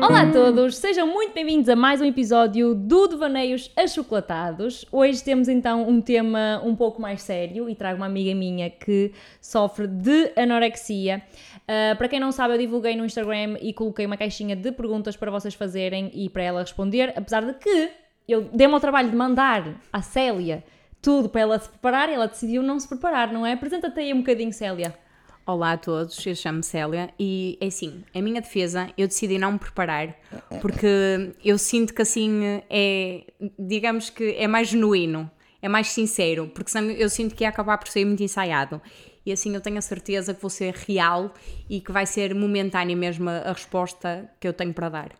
Olá a todos, sejam muito bem-vindos a mais um episódio do Devaneios Achocolatados. Hoje temos então um tema um pouco mais sério e trago uma amiga minha que sofre de anorexia. Uh, para quem não sabe, eu divulguei no Instagram e coloquei uma caixinha de perguntas para vocês fazerem e para ela responder, apesar de que eu dei-me ao trabalho de mandar à Célia tudo para ela se preparar e ela decidiu não se preparar, não é? Apresenta-te aí um bocadinho, Célia. Olá a todos, eu chamo-me Célia e é assim, a minha defesa, eu decidi não me preparar porque eu sinto que assim é, digamos que é mais genuíno, é mais sincero, porque senão eu sinto que ia acabar por ser muito ensaiado. E assim eu tenho a certeza que vou ser real e que vai ser momentânea mesmo a resposta que eu tenho para dar.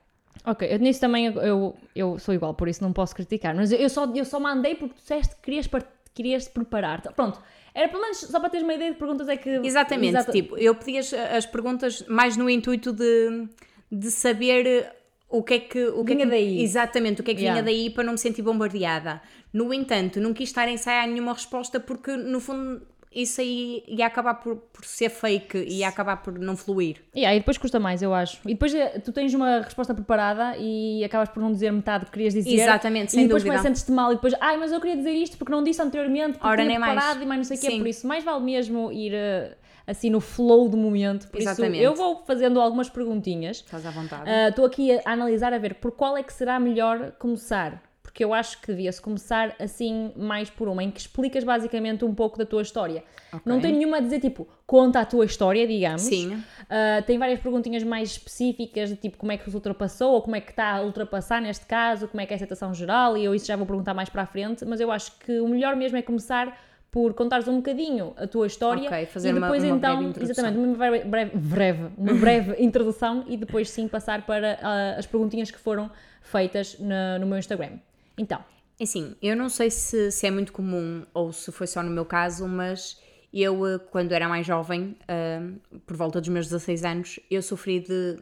Ok, eu, nisso também eu, eu, eu, sou igual, por isso não posso criticar, mas eu só, eu só mandei porque tu disseste que querias, querias preparar. Pronto, era pelo menos só para teres uma ideia de perguntas é que. Exatamente, Exata... tipo, eu pedi as, as, perguntas mais no intuito de, de saber o que é que. O que vinha é que, daí. Exatamente, o que é que yeah. vinha daí para não me sentir bombardeada. No entanto, não quis estar a ensaiar nenhuma resposta porque, no fundo, isso aí ia acabar por, por ser fake e ia acabar por não fluir. E aí depois custa mais, eu acho. E depois eh, tu tens uma resposta preparada e acabas por não dizer metade que querias dizer. Exatamente, sem E depois dúvida. sentes-te mal e depois, ai, mas eu queria dizer isto porque não disse anteriormente, porque Ora, nem mais. e mais não sei o quê. Por isso, mais vale mesmo ir uh, assim no flow do momento. Por Exatamente. isso, eu vou fazendo algumas perguntinhas. Estás à vontade. Eh, estou uh, aqui a analisar a ver por qual é que será melhor começar porque eu acho que devia-se começar assim mais por uma, em que explicas basicamente um pouco da tua história. Okay. Não tem nenhuma a dizer tipo, conta a tua história, digamos. Sim. Uh, tem várias perguntinhas mais específicas, de tipo como é que se ultrapassou, ou como é que está a ultrapassar neste caso, como é que é a aceitação geral, e eu isso já vou perguntar mais para a frente, mas eu acho que o melhor mesmo é começar por contares um bocadinho a tua história okay, fazer e depois uma, uma então, breve exatamente, uma breve, breve, breve uma breve introdução e depois sim passar para uh, as perguntinhas que foram feitas no meu Instagram. Então. Assim, eu não sei se, se, é muito comum ou se foi só no meu caso, mas eu, eh, quando era mais jovem, uh, por volta dos meus 16 anos, eu sofri de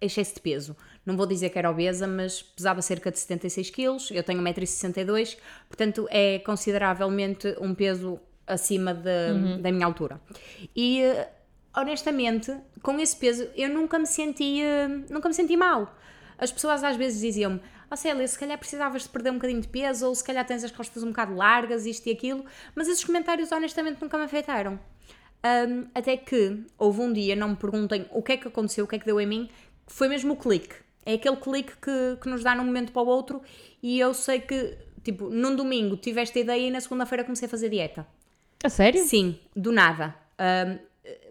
excesso de peso. Não vou dizer que era obesa, mas pesava cerca de 76 quilos, eu tenho 1,62m, portanto é consideravelmente um peso acima de, uhum. da minha altura. E uh, honestamente, com esse peso, eu nunca me senti, nunca me senti mal. As pessoas às vezes diziam-me: oh Célia, se calhar precisavas de perder um bocadinho de peso, ou se calhar tens as costas um bocado largas, isto e aquilo, mas esses comentários honestamente nunca me afetaram. Um, até que houve um dia, não me perguntem o que é que aconteceu, o que é que deu em mim, foi mesmo o clique. É aquele clique que, que nos dá num momento para o outro, e eu sei que, tipo, num domingo tive esta ideia e na segunda-feira comecei a fazer dieta. A sério? Sim, do nada. Um,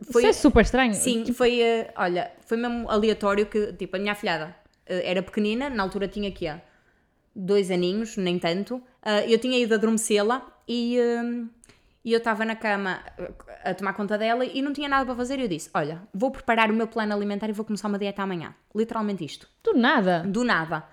foi, Isso é super estranho. Sim, foi, uh, olha, foi mesmo aleatório que, tipo, a minha afilhada era pequenina, na altura tinha aqui dois aninhos, nem tanto. Uh, eu tinha ido adormecê-la e, uh, e eu estava na cama a tomar conta dela e não tinha nada para fazer. E eu disse: Olha, vou preparar o meu plano alimentar e vou começar uma dieta amanhã. Literalmente isto. Do nada? Do nada.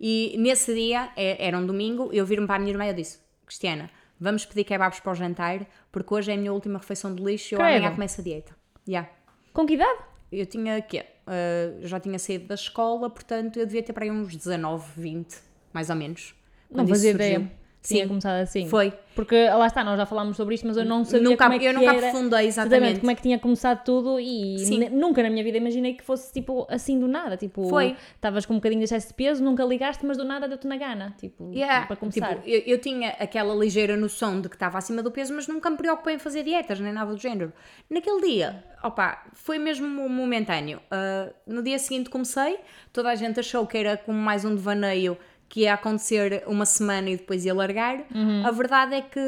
E nesse dia, era um domingo, eu vir-me para a minha irmã e eu disse: Cristiana, vamos pedir kebabs para o jantar, porque hoje é a minha última refeição de lixo e eu amanhã começo a dieta. Yeah. Com que idade? Eu tinha quê? Uh, já tinha saído da escola, portanto eu devia ter para aí uns 19, 20, mais ou menos. Não fazia ideia. Sim, tinha começado assim. Foi. Porque lá está, nós já falámos sobre isto, mas eu não sabia nunca, como é que Eu nunca era, aprofundei exatamente. como é que tinha começado tudo e nunca na minha vida imaginei que fosse tipo assim do nada. Tipo, Foi. Estavas com um bocadinho de excesso de peso, nunca ligaste, mas do nada deu-te na gana. Tipo, yeah. para começar. Tipo, eu, eu, tinha aquela ligeira noção de que estava acima do peso, mas nunca me preocupei em fazer dietas, nem nada do género. Naquele dia, opa, foi mesmo momentâneo. Uh, no dia seguinte comecei, toda a gente achou que era como mais um devaneio que ia acontecer uma semana e depois ia largar. Uhum. A verdade é que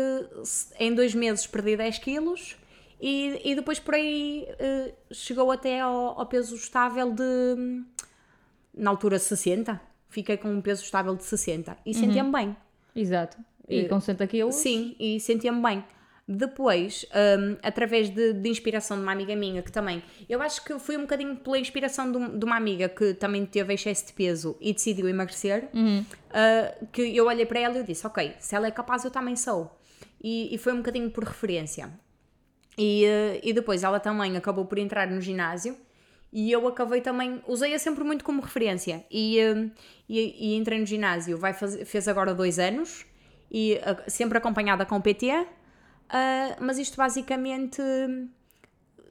em dois meses perdi 10 quilos e, e depois por aí uh, chegou até ao, ao, peso estável de, na altura, 60. Fiquei com um peso estável de 60 e uhum. sentia-me bem. Exato. E uh, com 60 quilos? Sim, e sentia-me bem. Depois, um, através de, de, inspiração de uma amiga minha, que também, eu acho que foi um bocadinho pela inspiração de, de uma amiga que também teve excesso de peso e decidiu emagrecer, uhum. uh, que eu olhei para ela e disse: Ok, se ela é capaz, eu também sou. E, e foi um bocadinho por referência. E, uh, e depois ela também acabou por entrar no ginásio e eu acabei também, usei-a sempre muito como referência. E, uh, e, e, entrei no ginásio, vai fazer, fez agora dois anos, e sempre acompanhada com o PT. Uh, mas isto basicamente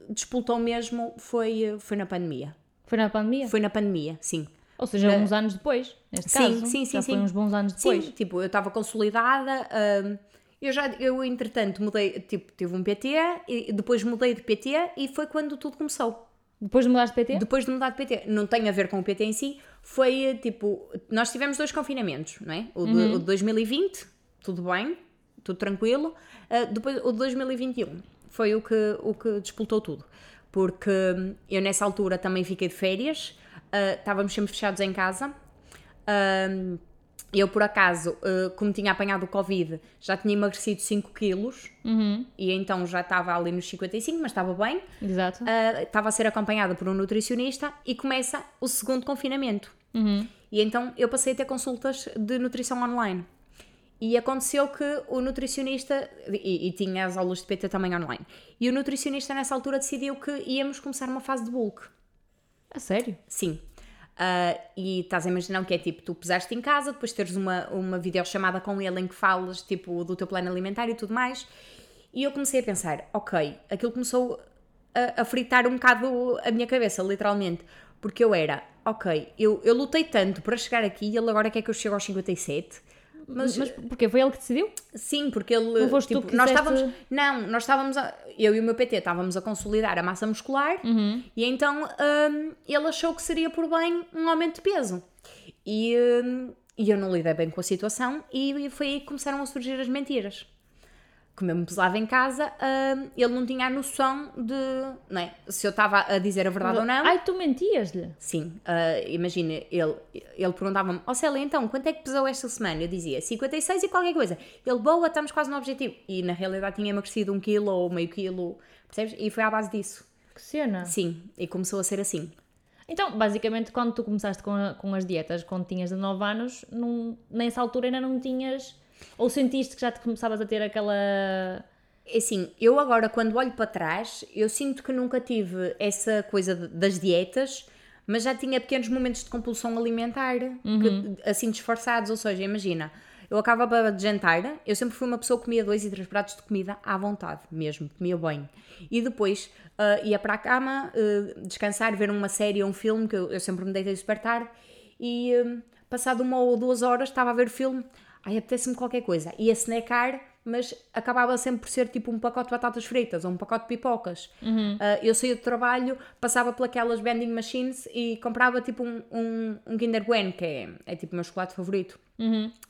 despoltou mesmo foi, foi na pandemia. Foi na pandemia? Foi na pandemia, sim. Ou seja, uns anos depois, neste Sim, caso. sim, sim, Já sim. foi uns bons anos depois. Sim, tipo, eu estava consolidada. hum, eu já, eu entretanto mudei, tipo, tive um PT e depois mudei de PT e foi quando tudo começou. Depois de mudar de PT? Depois de mudar de PT, não tem a ver com o PT em si, foi tipo, nós tivemos dois confinamentos, não é? O de, o de 2020, tudo bem, tudo tranquilo. eh, depois o de 2021 foi o que, o que despoltou tudo. Porque eu nessa altura também fiquei de férias, eh, estávamos sempre fechados em casa. hum, eu, por acaso, como tinha apanhado o Covid, já tinha emagrecido 5 quilos e então já estava ali nos 55, mas estava bem. Exato. Uh, estava a ser acompanhada por um nutricionista e começa o segundo confinamento. E então eu passei a ter consultas de nutrição online. E aconteceu que o nutricionista, e, e tinha as aulas de PT também online, e o nutricionista nessa altura decidiu que íamos começar uma fase de bulk. A sério? Sim. Uh, e estás a imaginar que é tipo, tu pesaste em casa, depois teres uma, uma videochamada com ele em que falas tipo do teu plano alimentar e tudo mais. E eu comecei a pensar, ok, aquilo começou a, a fritar um bocado a minha cabeça, literalmente. Porque eu era, ok, eu, eu lutei tanto para chegar aqui e ele agora quer que eu chegue aos 57. Mas, Mas porquê? Foi ele que decidiu? Sim, porque ele. Não foste tu tipo, que nós quiseste- estávamos. Não, nós estávamos. A, eu e o meu PT estávamos a consolidar a massa muscular Uhum. e então hum, ele achou que seria por bem um aumento de peso. E, hum, e eu não lidei bem com a situação e foi aí que começaram a surgir as mentiras. Como eu me pesava em casa, hum, ele não tinha a noção de. Não é? Se eu estava a dizer a verdade ou não. Ai, tu mentias-lhe. Sim, ah, imagina, ele, ele perguntava-me, ó Célia, então, quanto é que pesou esta semana? Eu dizia 56 e qualquer coisa. Ele, boa, estamos quase no objetivo. E na realidade tinha emagrecido um quilo ou meio quilo, percebes? E foi à base disso. Que cena. Sim, e começou a ser assim. Então, basicamente, quando tu começaste com, com as dietas, quando tinhas 19 anos, não, nessa altura ainda não tinhas. Ou sentiste que já te começavas a ter aquela. É Assim, eu agora, quando olho para trás, eu sinto que nunca tive essa coisa das dietas, mas já tinha pequenos momentos de compulsão alimentar, que- assim disfarçados. Ou seja, imagina, eu acabava de jantar, eu sempre fui uma pessoa que comia dois e três pratos de comida à vontade, mesmo, comia bem. E depois ah, ia para a cama, ah, descansar, ver uma série ou um filme, que eu, eu sempre me deitei super tarde, e ah, passado uma ou duas horas estava a ver o filme, ai, apetece-me qualquer coisa. Ia snackar, mas acabava sempre por ser tipo um pacote de batatas fritas ou um pacote de pipocas. Ah, eu saía do trabalho, passava pelas vending machines e comprava tipo um, um, um Kinder Bueno, que é, é tipo o meu chocolate favorito.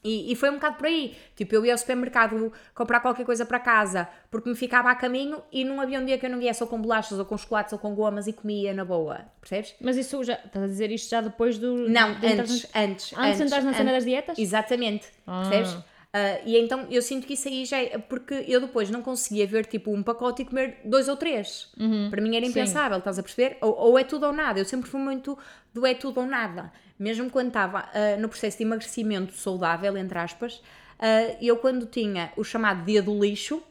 E, e foi um bocado por aí. Tipo, eu ia ao supermercado comprar qualquer coisa para casa porque me ficava a caminho e não havia um dia que eu não viesse ou com bolachas ou com chocolates ou com gomas e comia na boa. Percebes? Mas isso já. Estás a dizer isto já depois do. Não, entrar antes, na- antes, Antes de entrar na cena das dietas? Exatamente, Ah. percebes? Ah, e então eu sinto que isso aí já é. Porque eu depois não conseguia ver tipo um pacote e comer dois ou três. Para mim era impensável, estás a perceber? Ou, ou é tudo ou nada. Eu sempre fui muito do é tudo ou nada. Mesmo quando estava ah, no processo de emagrecimento saudável, entre aspas, ah, eu quando tinha o chamado dia do lixo,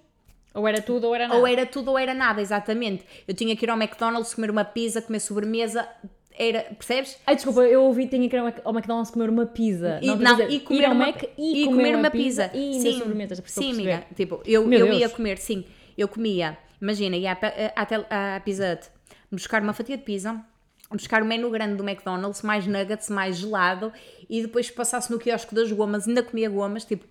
Ou era tudo ou era nada. ou era tudo ou era nada, exatamente. Eu tinha que ir ao McDonald's comer uma pizza, comer sobremesa, era, percebes? Ai, desculpa, eu ouvi que tinha que ir ao McDonald's comer uma pizza. E, não, não, dizer, e comer uma, Mac e, comer, uma pizza, e ainda sim, sobremesas. a Sim, amiga. Tipo, eu, Meu eu Deus. ia comer, sim. Eu comia, imagina, ia à, pe- à, à Pizza Hut, buscar uma fatia de pizza, buscar o menu grande do McDonald's, mais nuggets, mais gelado, e depois passasse no quiosque das gomas, ainda comia gomas, tipo...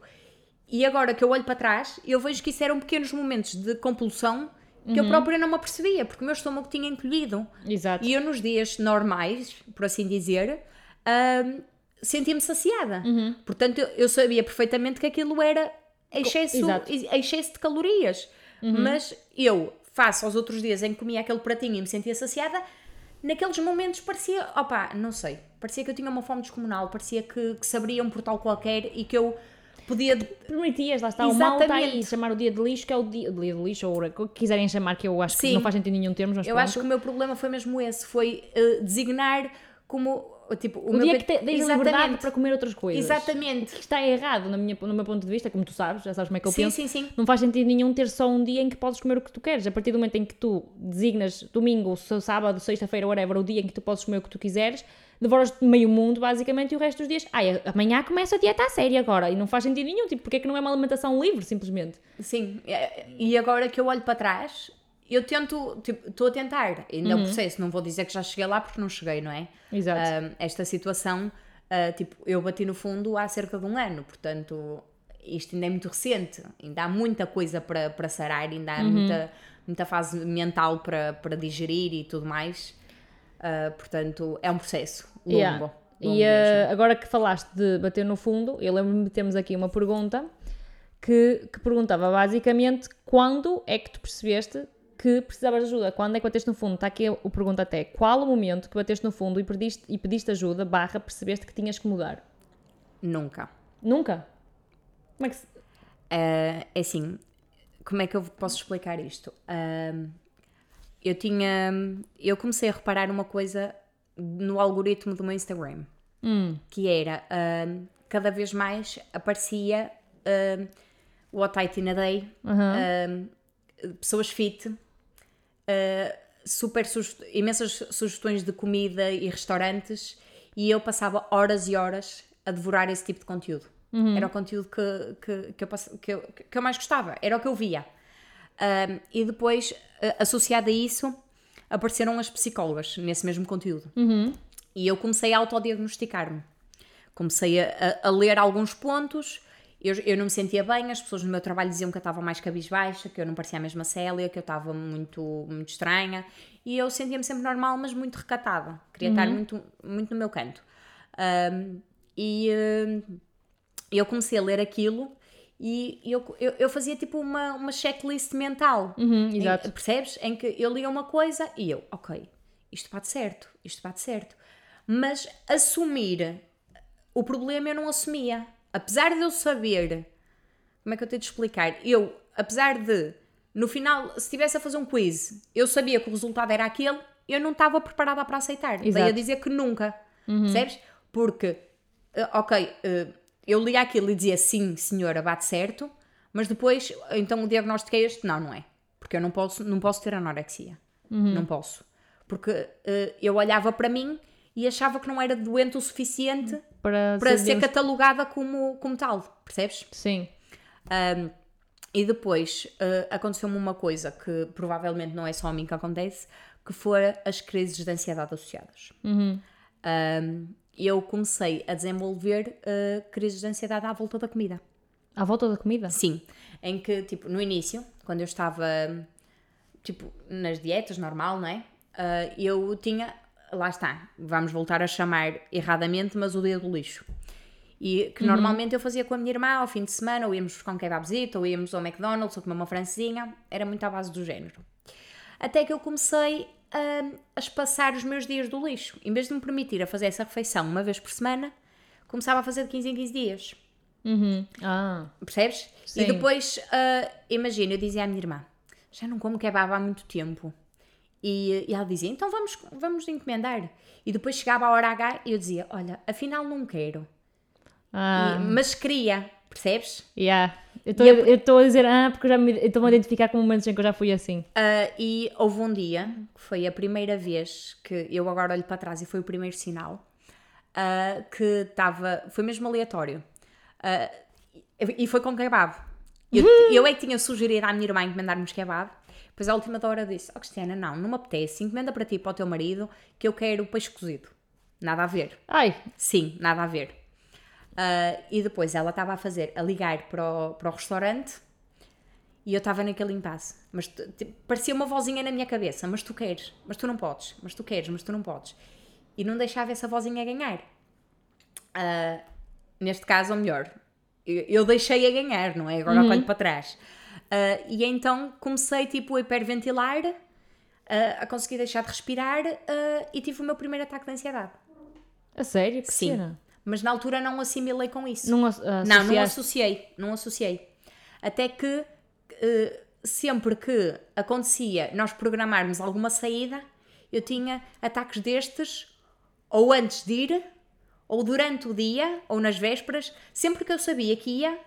E agora que eu olho para trás, eu vejo que isso eram pequenos momentos de compulsão que Uhum. eu própria não me apercebia, porque o meu estômago tinha encolhido. Exato. E eu nos dias normais, por assim dizer, hum, sentia-me saciada. Uhum. Portanto, eu, sabia perfeitamente que aquilo era excesso, Exato. Uhum. excesso de calorias. Mas eu, face aos outros dias em que comia aquele pratinho e me sentia saciada, naqueles momentos parecia, opá, não sei, parecia que eu tinha uma fome descomunal, parecia que, que se abria um portal qualquer e que eu podia... Permitias, lá está. O mal está aí. Exatamente. Chamar o dia de lixo, que é o dia, dia de lixo, ou o que quiserem chamar, que eu acho que Sim. não faz sentido nenhum termos, mas Eu pronto. acho que o meu problema foi mesmo esse, foi eh, designar como, tipo, o, O dia que te, tens a liberdade para comer outras coisas. Exatamente. Que está errado na minha, no meu ponto de vista, como tu sabes, já sabes como é que eu Sim, penso. sim, sim. Não faz sentido nenhum ter só um dia em que podes comer o que tu queres. A partir do momento em que tu designas domingo, sábado, sexta-feira, whatever, o dia em que tu podes comer o que tu quiseres, devoras meio mundo, basicamente, e o resto dos dias. Ai, amanhã começa a dieta a sério agora. E não faz sentido nenhum. Tipo, porque é que não é uma alimentação livre, simplesmente? Sim, é- e agora que eu olho para trás, eu tento, tipo, estou a tentar, ainda é um processo, não vou dizer que já cheguei lá porque não cheguei, não é? Exato. Ah, esta situação, ah, tipo, eu bati no fundo há cerca de um ano, portanto, isto ainda é muito recente, ainda há muita coisa para, para sarar, ainda há Uhum. muita, muita fase mental para, para digerir e tudo mais, Ah, portanto, é um processo longo. Yeah. E eh, agora que falaste de bater no fundo, eu lembro-me de termos aqui uma pergunta que, que perguntava basicamente quando é que tu percebeste que precisavas de ajuda? Quando é que bateste no fundo? Está aqui o pergunta até. Qual o momento que bateste no fundo e pediste, e pediste ajuda, barra, percebeste que tinhas que mudar? Nunca. Nunca? Como é que se... Ah, é assim, como é que eu posso explicar isto? Ah, eu tinha. Eu comecei a reparar uma coisa no algoritmo do meu Instagram, que era ah, cada vez mais aparecia ah, What I Eat in a Day, ah, pessoas fit, ah, super suge- imensas sugestões de comida e restaurantes, e eu passava horas e horas a devorar esse tipo de conteúdo. Era o conteúdo que, que, que, eu, que, eu, que eu mais gostava, era o que eu via. E depois, uh, associado a isso, apareceram as psicólogas nesse mesmo conteúdo. E eu comecei a autodiagnosticar-me. Comecei a, a- a ler alguns pontos, eu, eu não me sentia bem, as pessoas no meu trabalho diziam que eu estava mais cabisbaixa, que eu não parecia a mesma Célia, que eu estava muito, muito estranha. E eu sentia-me sempre normal, mas muito recatada. Queria estar muito, muito no meu canto. Um, e um, eu comecei a ler aquilo e eu, eu, eu fazia tipo uma, uma checklist mental. Uhum, Em- exato. percebes? Em que eu lia uma coisa e eu, ok, isto bate certo, isto bate certo. Mas assumir o problema eu não assumia. Apesar de eu saber, como é que eu tenho de explicar? Eu, apesar de, no final, se estivesse a fazer um quiz, eu sabia que o resultado era aquele, eu não estava preparada para aceitar. Daí a Exato. dizer que nunca. Percebes? Porque, eh, ok, eh, eu lia aquilo e dizia sim, senhora, bate certo, mas depois, então o diagnóstico é este? Não, não é. Porque eu não posso, não posso ter anorexia. Não posso. Porque eh, eu olhava para mim e achava que não era doente o suficiente Para, para ser catalogada como, como tal, percebes? Sim. Um, e depois uh, aconteceu-me uma coisa que provavelmente não é só a mim que acontece, que foram as crises de ansiedade associadas. Um, eu comecei a desenvolver uh, crises de ansiedade à volta da comida. À volta da comida? Sim, em que, tipo, no início, quando eu estava, tipo, nas dietas, normal, não é? Ah, eu tinha, lá está, vamos voltar a chamar erradamente, mas o dia do lixo. E que normalmente eu fazia com a minha irmã ao fim de semana, ou íamos buscar um kebabzito, ou íamos ao McDonald's, ou comer uma francesinha, era muito à base do género. Até que eu comecei a, a espaçar os meus dias do lixo. Em vez de me permitir a fazer essa refeição uma vez por semana, começava a fazer de 15 em 15 dias. Uhum. Ah, Percebes? Sim. E depois, ah, imagina, eu dizia à minha irmã: já não como kebab há muito tempo. E, e ela dizia: então vamos, vamos encomendar. E depois chegava a hora H e eu dizia: olha, afinal não quero. ah, E- mas queria, percebes? yeah. Eu estou a- estou dizer ah, porque eu já me eu estou-me a identificar com momentos em que eu já fui assim. Ah, e houve um dia, que foi a primeira vez que eu agora olho para trás e foi o primeiro sinal, ah, que estava, foi mesmo aleatório. Ah, e foi com kebab. Eu, eu é que tinha sugerido à minha irmã encomendar-nos kebab, depois à última hora disse: Oh Cristiana, não, não me apetece, encomenda para ti e para o teu marido que eu quero peixe cozido. Nada a ver. Ai, Sim, nada a ver. Ah, e depois ela estava a fazer, a ligar para o, para o restaurante e eu estava naquele impasse. Mas parecia uma vozinha na minha cabeça: Mas tu queres, mas tu não podes, mas tu queres, mas tu não podes. E não deixava essa vozinha ganhar. Ah, neste caso, ou melhor, eu, eu deixei a ganhar, não é? Agora olho para trás. Ah, e então comecei tipo a hiperventilar, ah, a conseguir deixar de respirar e tive o meu primeiro ataque de ansiedade. a sério? Que Sim. cena? Mas na altura não assimilei com isso. Não, as- Não, não associaste? associei, não associei. Até que eh, sempre que acontecia nós programarmos alguma saída, eu tinha ataques destes ou antes de ir, ou durante o dia, ou nas vésperas, sempre que eu sabia que ia,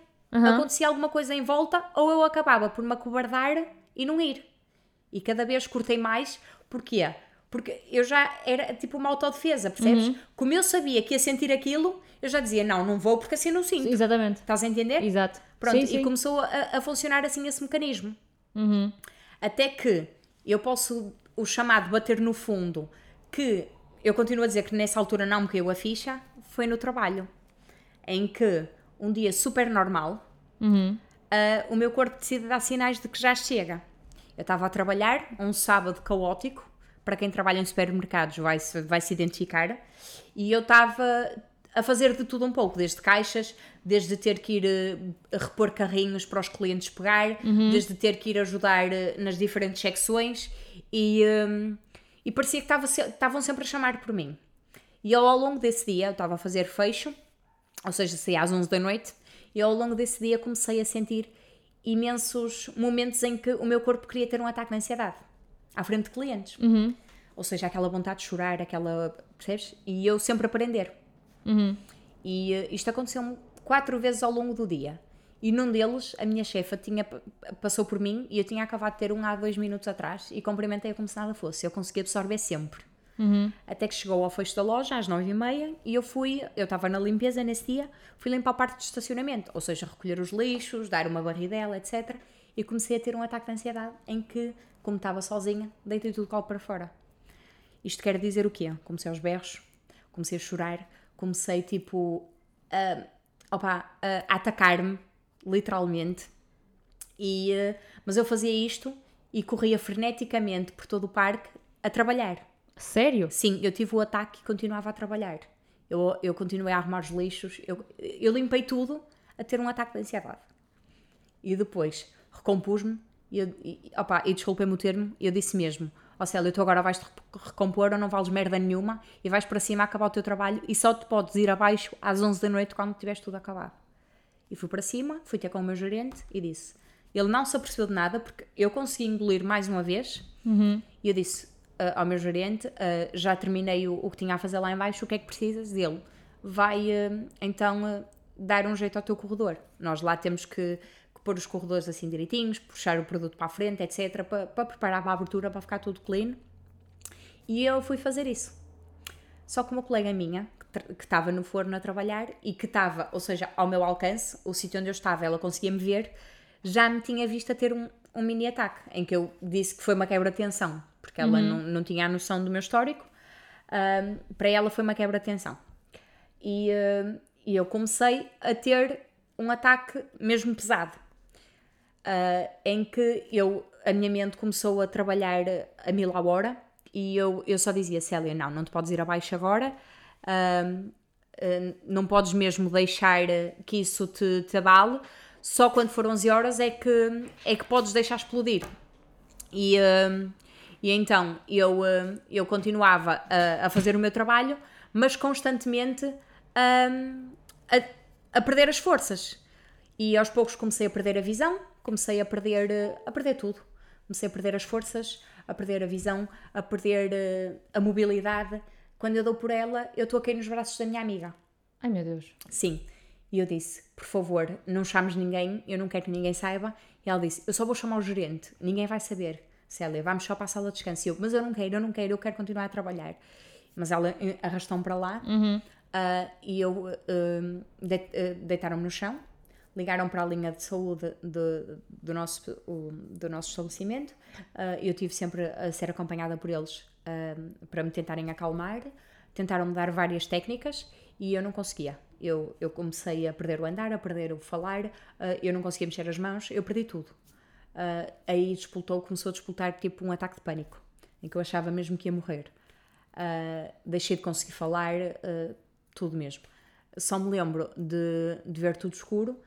acontecia alguma coisa em volta, ou eu acabava por me acobardar e não ir. E cada vez cortei mais, porquê? Porque eu já era tipo uma autodefesa, percebes? Como eu sabia que ia sentir aquilo, eu já dizia, não, não vou porque assim não sinto. Exatamente. Estás a entender? Exato. Pronto, sim, sim. e começou a, a funcionar assim esse mecanismo. Uhum. Até que eu posso, o chamado bater no fundo, que eu continuo a dizer que nessa altura não me caiu a ficha, foi no trabalho. Em que, um dia super normal, uh, o meu corpo decide dar sinais de que já chega. Eu estava a trabalhar, um sábado caótico, para quem trabalha em supermercados vai se, vai -se identificar, e eu estava a fazer de tudo um pouco, desde caixas, desde ter que ir uh, repor carrinhos para os clientes pegar, uhum. desde ter que ir ajudar uh, nas diferentes secções e, um, e parecia que estavam sempre a chamar por mim. E eu, ao longo desse dia, eu estava a fazer fecho, ou seja, saía às 11 da noite, e ao longo desse dia comecei a sentir imensos momentos em que o meu corpo queria ter um ataque de ansiedade à frente de clientes. Uhum. Ou seja, aquela vontade de chorar, aquela. percebes? E eu sempre aprender. Uhum. E uh, isto aconteceu quatro vezes ao longo do dia. E num deles, a minha chefa tinha, passou por mim e eu tinha acabado de ter um há dois minutos atrás e cumprimentei-a como se nada fosse. Eu consegui absorver sempre. Uhum. Até que chegou ao fecho da loja às nove e meia e eu fui, eu estava na limpeza nesse dia, fui limpar a parte de estacionamento, ou seja, recolher os lixos, dar uma barridela, etc. E comecei a ter um ataque de ansiedade em que, como estava sozinha, deitei tudo o colo para fora. Isto quer dizer o quê? Comecei aos berros, comecei a chorar, comecei tipo a, opa, a atacar-me, literalmente. E, eh, mas eu fazia isto e corria freneticamente por todo o parque a trabalhar. Sério? Sim, eu tive o ataque e continuava a trabalhar. Eu, eu continuei a arrumar os lixos, eu, eu limpei tudo a ter um ataque de ansiedade. E depois recompus-me e, e, opa, e desculpem-me o termo, eu disse mesmo: Ó Célia, tu agora vais-te recompor ou não vales merda nenhuma e vais para cima acabar o teu trabalho e só te podes ir abaixo às 11 da noite quando tiveres tudo acabado. E fui para cima, fui ter com o meu gerente e disse. Ele não se apercebeu de nada porque eu consegui engolir mais uma vez uhum. e eu disse uh, ao meu gerente: uh, já terminei o, o, que tinha a fazer lá embaixo, o que é que precisas dele? Vai uh, então dar um jeito ao teu corredor. Nós lá temos que pôr os corredores assim direitinhos, puxar o produto para a frente, etc., para, para preparar para a abertura, para ficar tudo clean. E eu fui fazer isso. Só que uma colega minha, que estava no forno a trabalhar e que estava, ou seja, ao meu alcance, o sítio onde eu estava, ela conseguia me ver, já me tinha visto a ter um, um mini ataque, em que eu disse que foi uma quebra de tensão, porque ela uhum. não, não tinha a noção do meu histórico. Um, para ela foi uma quebra de tensão. E, e eu comecei a ter um ataque mesmo pesado uh, em que eu, a minha mente começou a trabalhar a mil a hora e eu, eu só dizia, Célia, não, não te podes ir abaixo agora, uh, uh, não podes mesmo deixar que isso te, te abale, só quando for 11 horas é que, é que podes deixar explodir. E, e então eu, eu continuava a, a, fazer o meu trabalho, mas constantemente a, a perder as forças. E aos poucos comecei a perder a visão, comecei a perder, a perder tudo. Comecei a perder as forças, a perder a visão, a perder eh, a mobilidade. Quando eu dou por ela, eu estou aqui nos braços da minha amiga. Ai meu Deus. Sim. E eu disse, por favor, não chames ninguém, eu não quero que ninguém saiba. E ela disse, eu só vou chamar o gerente, ninguém vai saber. Célia, vamos só para a sala de descanso. Eu, mas eu não quero, eu não quero, eu quero continuar a trabalhar. Mas ela eh, arrastou-me para lá uhum. uh, e eu uh, de, uh, deitaram-me no chão ligaram para a linha de saúde de, do, nosso, do nosso estabelecimento. Uh, eu tive sempre a ser acompanhada por eles uh, para me tentarem acalmar. Tentaram-me dar várias técnicas e eu não conseguia. Eu, eu comecei a perder o andar, a perder o falar, uh, eu não conseguia mexer as mãos, eu perdi tudo. aí despoltou, começou a despoltar tipo um ataque de pânico, em que eu achava mesmo que ia morrer. deixei de conseguir falar, tudo mesmo. Só me lembro de, de ver tudo escuro,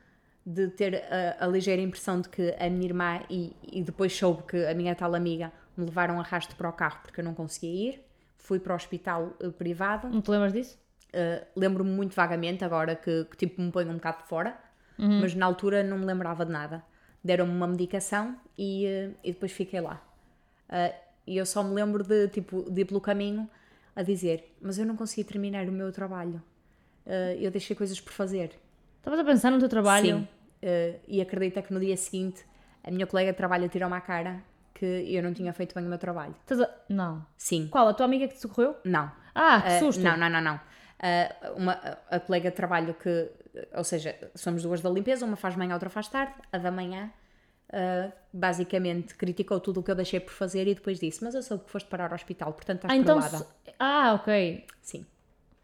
de ter a, a, ligeira impressão de que a minha irmã e, e depois soube que a minha tal amiga me levaram a arrasto para o carro porque eu não conseguia ir. Fui para o hospital uh, privado. Não te lembras disso? Uh, Lembro-me muito vagamente agora que, que, tipo me ponho um bocado de fora, uhum. mas na altura não me lembrava de nada. Deram-me uma medicação e, uh, e depois fiquei lá. E eu só me lembro de tipo de ir pelo caminho a dizer, mas eu não consegui terminar o meu trabalho. eu deixei coisas por fazer Estavas a pensar no teu trabalho? Sim. Uh, e acredita que no dia seguinte a minha colega de trabalho tirou-me à cara que eu não tinha feito bem o meu trabalho. A... Não. Sim. Qual? A tua amiga que te socorreu? Não. Ah, que susto! Uh, não, não, não, não. Uh, uma, a colega de trabalho que, ou seja, somos duas da limpeza, uma faz manhã, a outra faz tarde, a da manhã Uh, basicamente criticou tudo o que eu deixei por fazer e depois disse: Mas eu soube que foste parar ao hospital, portanto estás Ah, então. se- Ah, ok. Sim.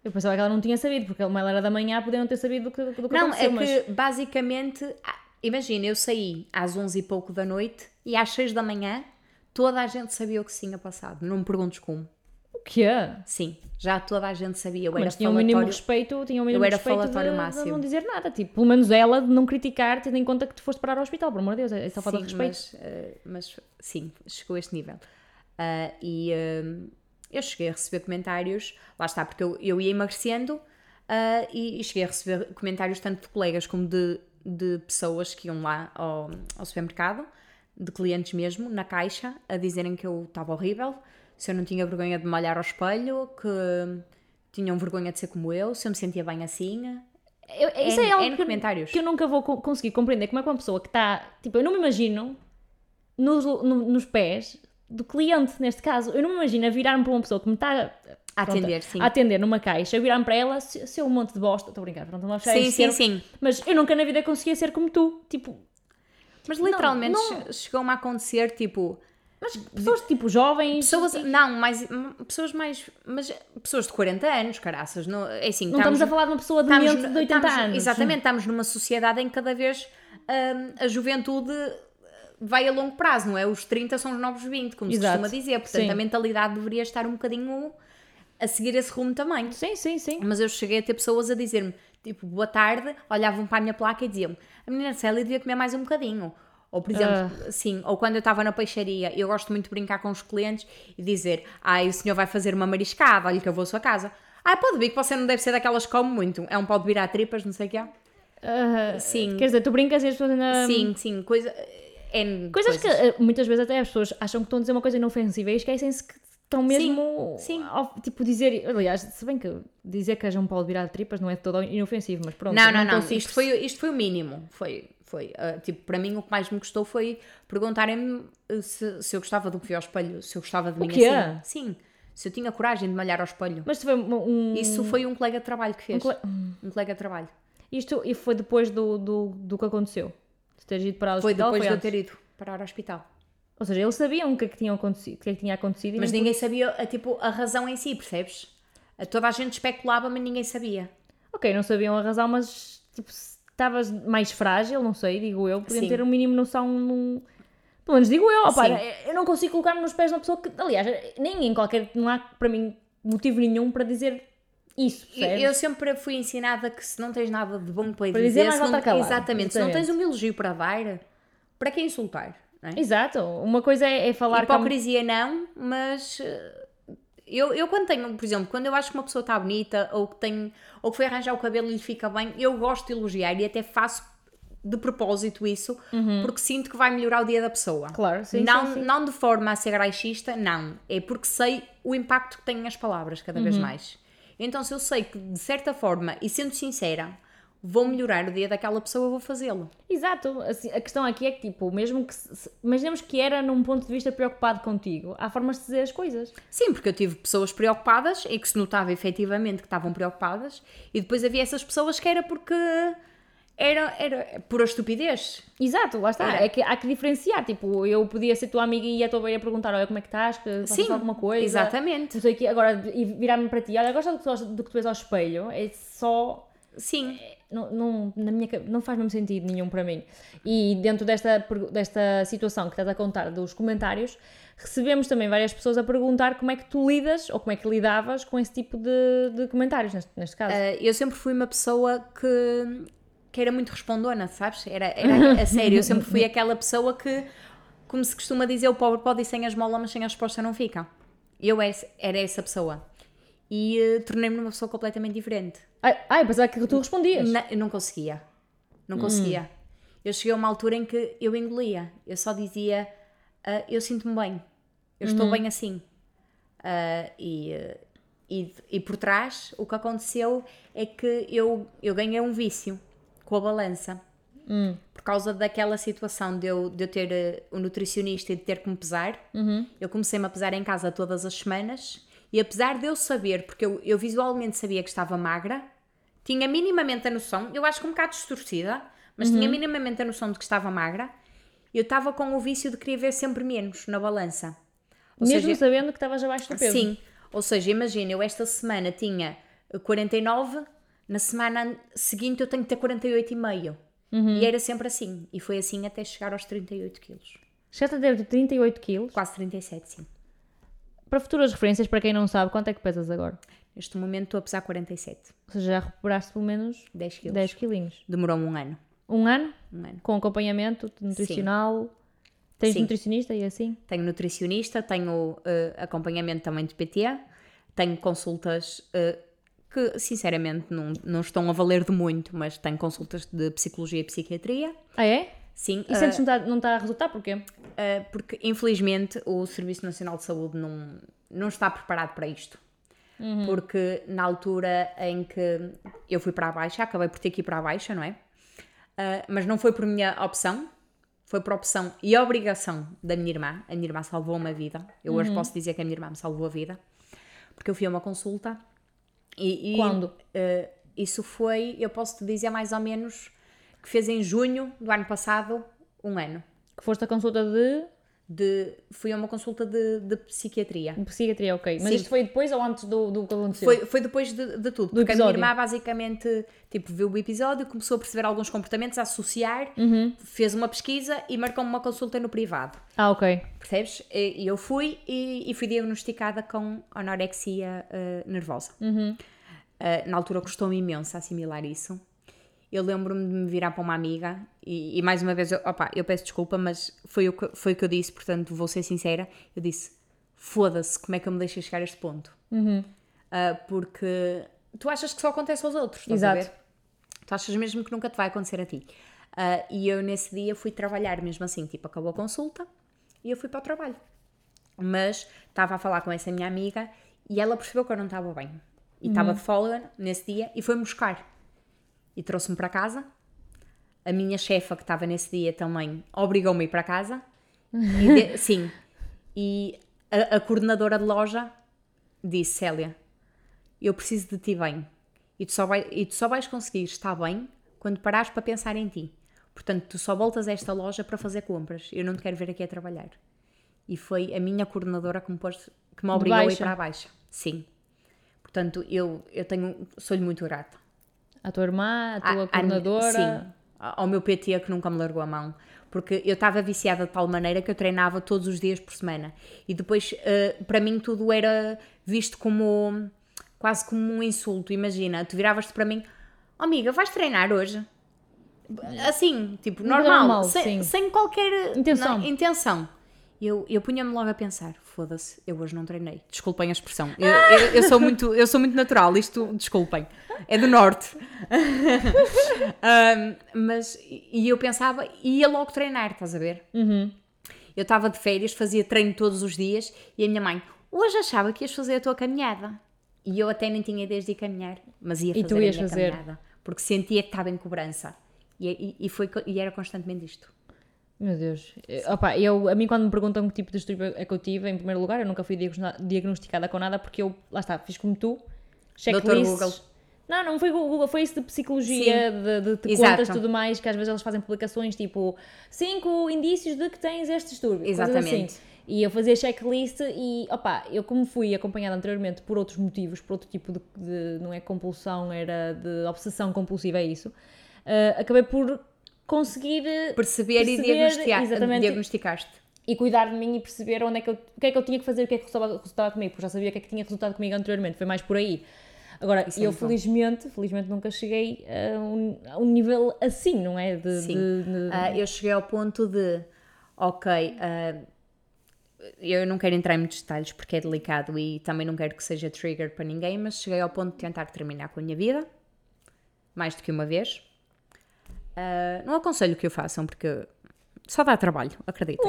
Eu pensava que ela não tinha sabido, porque uma era da manhã, podia não ter sabido do que, do que Não, é aconteceu, mas. que basicamente, ah, imagina, eu saí às 11 e pouco da noite e às 6 da manhã toda a gente sabia o que se tinha passado. Não me perguntes como. O que é? Sim, já toda a gente sabia. Eu era Mas tinha um mínimo respeito, tinha um mínimo Eu era respeito falatório de, máximo. de não dizer nada. Tipo, pelo menos ela de não criticar, tendo em conta que tu foste parar ao hospital, por amor de Deus, é só falta de respeito. mas, eh, mas sim, chegou a este nível. Ah, e eh, eu cheguei a receber comentários, lá está, porque eu, eu ia emagrecendo ah, e, e cheguei a receber comentários tanto de colegas como de, de pessoas que iam lá ao, ao supermercado, de clientes mesmo, na caixa, a dizerem que eu estava horrível, se eu não tinha vergonha de me olhar ao espelho, que tinham vergonha de ser como eu, se eu me sentia bem assim. Eu- isso é N- algo que, que eu nunca vou co- conseguir compreender. Como é que uma pessoa que está. Tipo, eu não me imagino nos, no- nos pés do cliente, neste caso. Eu não me imagino a virar-me para uma pessoa que me está. A atender, sim. A atender numa caixa, virar-me para ela, se, se eu um monte de bosta. Estou a brincar, pronto, não Sim, sim, ser, sim. Mas eu nunca na vida conseguia ser como tu. Tipo, Mas literalmente não- che- chegou-me a acontecer, tipo, mas pessoas tipo jovens. pessoas, não, mais, pessoas mais, mas pessoas de 40 anos, caraças, não, é assim, Não estamos a falar de uma pessoa de estamos de 80 estamos- anos. Exatamente, estamos numa sociedade em que cada vez hum, a juventude vai a longo prazo, não é? Os 30 são os novos 20, como Exato. se costuma dizer, portanto Sim. a mentalidade deveria estar um bocadinho a seguir esse rumo também. Sim, sim, sim. Mas eu cheguei a ter pessoas a dizer-me, tipo, boa tarde, olhavam para a minha placa e diziam a menina Célia devia comer mais um bocadinho. Ou, por exemplo, sim, ou quando eu estava na peixaria, eu gosto muito de brincar com os clientes e dizer, ai, o senhor vai fazer uma mariscada, olha que eu vou à sua casa. Ah, pode vir que você não deve ser daquelas que come muito. É um pau de virar tripas, não sei o que é. Ah, Sim. Quer dizer, tu brincas e as pessoas ainda. Sim, sim, coisa... N Coisas que eh, muitas vezes até as pessoas acham que estão a dizer uma coisa inofensiva e esquecem-se que estão mesmo. sim. ao- tipo, dizer. Aliás, se bem que dizer que és um pau de virar de tripas não é todo inofensivo, mas pronto. Não, não, não. consigo Isto foi, isto foi o mínimo. Foi, foi. ah, tipo, para mim o que mais me custou foi perguntarem-me ah, se, se eu gostava do que vi ao espelho, se eu gostava de mim quê? assim. Sim. Se eu tinha coragem de me olhar ao espelho. Mas foi um. Isso foi um colega de trabalho que fez. um cole- Um colega de trabalho. Isto e foi depois do, do, do que aconteceu. Teres ido para o Foi hospital. depois de eu ter ido parar ao hospital. Ou seja, eles sabiam o que é que tinha acontecido, o que é que tinha acontecido Mas ninguém sabia, a, tipo, a razão em si, percebes? A- Toda a gente especulava, mas ninguém sabia. Ok, não sabiam a razão, mas tipo, estavas mais frágil, não sei, digo eu, podiam Sim. ter um mínimo noção num... Pelo menos digo eu, Sim. eu não consigo colocar-me nos pés de uma pessoa que, aliás, nem em qualquer, não há para mim motivo nenhum para dizer isso, Eu, percebes? eu sempre fui ensinada que se não tens nada de bom para, Para dizer, dizer, não, calar. exatamente, se não tens um elogio para dar, para que insultar? é? Exato, uma coisa é, é falar Hipocrisia não, mas eh, eu, eu quando tenho, por exemplo, quando eu acho que uma pessoa está bonita ou que tem ou que foi arranjar o cabelo e lhe fica bem, eu gosto de elogiar e até faço de propósito isso, porque sinto que vai melhorar o dia da pessoa. Uhum. Claro, sim, não, sim, sim. não de forma a ser graixista, não. É porque sei o impacto que têm as palavras cada Uhum. vez mais. Então, se eu sei que, de certa forma, e sendo sincera, vou melhorar o dia daquela pessoa, vou fazê-lo. Exato, assim, a questão aqui é que, tipo, mesmo que, se- imaginemos que era num ponto de vista preocupado contigo, há formas de dizer as coisas. Sim, porque eu tive pessoas preocupadas e que se notava efetivamente que estavam preocupadas, e depois havia essas pessoas que era porque era, era por a estupidez. Exato, lá está. Era. É que há que diferenciar. Tipo, eu podia ser tua amiga e ia a tua beira perguntar: olha, como é que estás? Que Sim, alguma coisa? exatamente. Não sei o quê. Agora, e virar-me para ti: olha, gosta do que, tu, do que tu vês ao espelho? É só. Sim, Não, não, na minha, não faz mesmo sentido nenhum para mim. E dentro desta, desta situação que estás a contar dos comentários, recebemos também várias pessoas a perguntar como é que tu lidas ou como é que lidavas com esse tipo de, de comentários, neste, neste caso. Uh, eu sempre fui uma pessoa que, que era muito respondona, sabes? Era, era a sério, eu sempre fui aquela pessoa que, como se costuma dizer, o pobre pode ir sem a esmola, mas sem a resposta não fica. Eu esse- era essa pessoa. E uh, tornei-me uma pessoa completamente diferente. Ai, ai, pensava que tu respondias. Na- eu não conseguia. Não conseguia. Eu cheguei a uma altura em que eu engolia. Eu só dizia, "Ah, eu sinto-me bem. Eu estou bem assim. Ah, e, ah, e, e por trás, o que aconteceu é que eu, eu ganhei um vício com a balança. Por causa daquela situação de eu, de eu ter eh, o nutricionista e de ter que me pesar, eu comecei-me a pesar em casa todas as semanas e apesar de eu saber, porque eu, eu visualmente sabia que estava magra, tinha minimamente a noção, eu acho que um bocado distorcida, mas tinha minimamente a noção de que estava magra eu estava com o vício de querer ver sempre menos na balança. Ou Mesmo seja, sabendo que estavas abaixo do peso. Sim, ou seja, imagina, eu esta semana tinha 49, na semana seguinte eu tenho que ter 48,5. Uhum. E era sempre assim. E foi assim até chegar aos 38 quilos. Chegaste a ter 38 quilos. Quase 37, sim. Para futuras referências, para quem não sabe, quanto é que pesas agora? Neste momento estou a pesar 47, Ou seja, já recuperaste pelo menos 10 quilos. 10 quilinhos. Demorou um ano. Um ano? Um ano. Com acompanhamento nutricional? Tens Sim. nutricionista e assim? Tenho nutricionista, tenho eh, acompanhamento também de PT, tenho consultas eh, que sinceramente não, não estão a valer de muito, mas tenho consultas de psicologia e psiquiatria. Ah, é? Sim, E sentes que não está não tá a resultar? Porquê? Uh, porque infelizmente o Serviço Nacional de Saúde não, não está preparado para isto. Porque na altura em que eu fui para a baixa, acabei por ter que ir para a baixa, não é? Uh, mas não foi por minha opção, foi por opção e obrigação da minha irmã. A minha irmã salvou-me a vida. Eu hoje posso dizer que a minha irmã me salvou a vida. Porque eu fui a uma consulta e. e, Quando? uh, isso foi, eu posso te dizer mais ou menos, que fez em junho do ano passado, um ano Que foste a consulta de, de fui a uma consulta de, de psiquiatria. de psiquiatria, ok. Mas Sim. isto foi depois ou antes do, do que aconteceu? Foi, foi depois de, de tudo, porque a minha episódio. irmã basicamente tipo, viu o episódio, começou a perceber alguns comportamentos, a associar, fez uma pesquisa e marcou-me uma consulta no privado. Ah, ok. Percebes? E eu fui e, e fui diagnosticada com anorexia eh, nervosa. Eh, na altura custou-me imenso assimilar isso. Eu lembro-me de me virar para uma amiga e, e mais uma vez, eu, opa, eu peço desculpa, mas foi o, que, foi o que eu disse, portanto vou ser sincera. Eu disse: foda-se, como é que eu me deixei chegar a este ponto? Ah, porque tu achas que só acontece aos outros, estás a Exato. ver? Tu achas mesmo que nunca te vai acontecer a ti. Ah, e eu nesse dia fui trabalhar mesmo assim, tipo, acabou a consulta e eu fui para o trabalho. Mas estava a falar com essa minha amiga e ela percebeu que eu não estava bem. E estava de folga nesse dia e foi-me buscar. E trouxe-me para casa. A minha chefa, que estava nesse dia também, obrigou-me a ir para casa. E de- sim. E a, a coordenadora de loja disse: Célia, eu preciso de ti bem. E tu, só vai, e tu só vais conseguir estar bem quando parares para pensar em ti. Portanto, tu só voltas a esta loja para fazer compras. Eu não te quero ver aqui a trabalhar. E foi a minha coordenadora que me, pôs, que me obrigou a ir para a baixa. Sim. Portanto, eu, eu tenho, sou-lhe muito grata. A tua irmã, a tua À- à minha- coordenadora. Sim, ao meu PT que nunca me largou a mão. Porque eu estava viciada de tal maneira que eu treinava todos os dias por semana. E depois, eh, para mim, tudo era visto como quase como um insulto. Imagina, tu viravas-te para mim, oh, amiga, vais treinar hoje? Assim, tipo, normal, normal, sem, sem qualquer Intenção. não, intenção. Eu, eu punha-me logo a pensar, foda-se, eu hoje não treinei. Desculpem a expressão. Eu, eu, eu sou, muito, eu sou muito natural, isto, desculpem. É do norte. Um, mas, e eu pensava, ia logo treinar, estás a ver? Uhum. Eu estava de férias, fazia treino todos os dias e a minha mãe, hoje achava que ias fazer a tua caminhada. E eu até nem tinha ideias de ir caminhar, mas ia E fazer tu a ias minha fazer. caminhada. Porque sentia que estava em cobrança. E, e, e foi, e era constantemente isto. Meu Deus. Eh, Opa, eu, a mim quando me perguntam que tipo de distúrbio é que eu tive, em primeiro lugar, eu nunca fui diagnosticada- com nada porque eu, lá está, fiz como tu, checklists. Não, não foi Google, foi isso de psicologia, de, de, de Exato. contas tudo mais, que às vezes eles fazem publicações tipo 5 indícios de que tens este distúrbio. coisas Exatamente. Assim. E eu fazia checklist e, opa, eu como fui acompanhada anteriormente por outros motivos, por outro tipo de, de- não é compulsão, era de obsessão compulsiva, é isso, eh, acabei por conseguir eh, Perceber, e Perceber, diagnosticar, diagnosticaste. e cuidar de mim e perceber onde é que eu, o que é que eu tinha que fazer, o que é que resultava, resultava comigo, porque já sabia o que é que tinha resultado comigo anteriormente, foi mais por aí. Agora, Isso é eu muito bom. felizmente, felizmente nunca cheguei a um, a um nível assim, não é? De, Sim. de- de- Ah, eu cheguei ao ponto de, ok, ah, eu não quero entrar em muitos detalhes porque é delicado e também não quero que seja trigger para ninguém, mas cheguei ao ponto de tentar terminar com a minha vida, mais do que uma vez. Ah, não aconselho que o façam porque só dá trabalho, acreditem.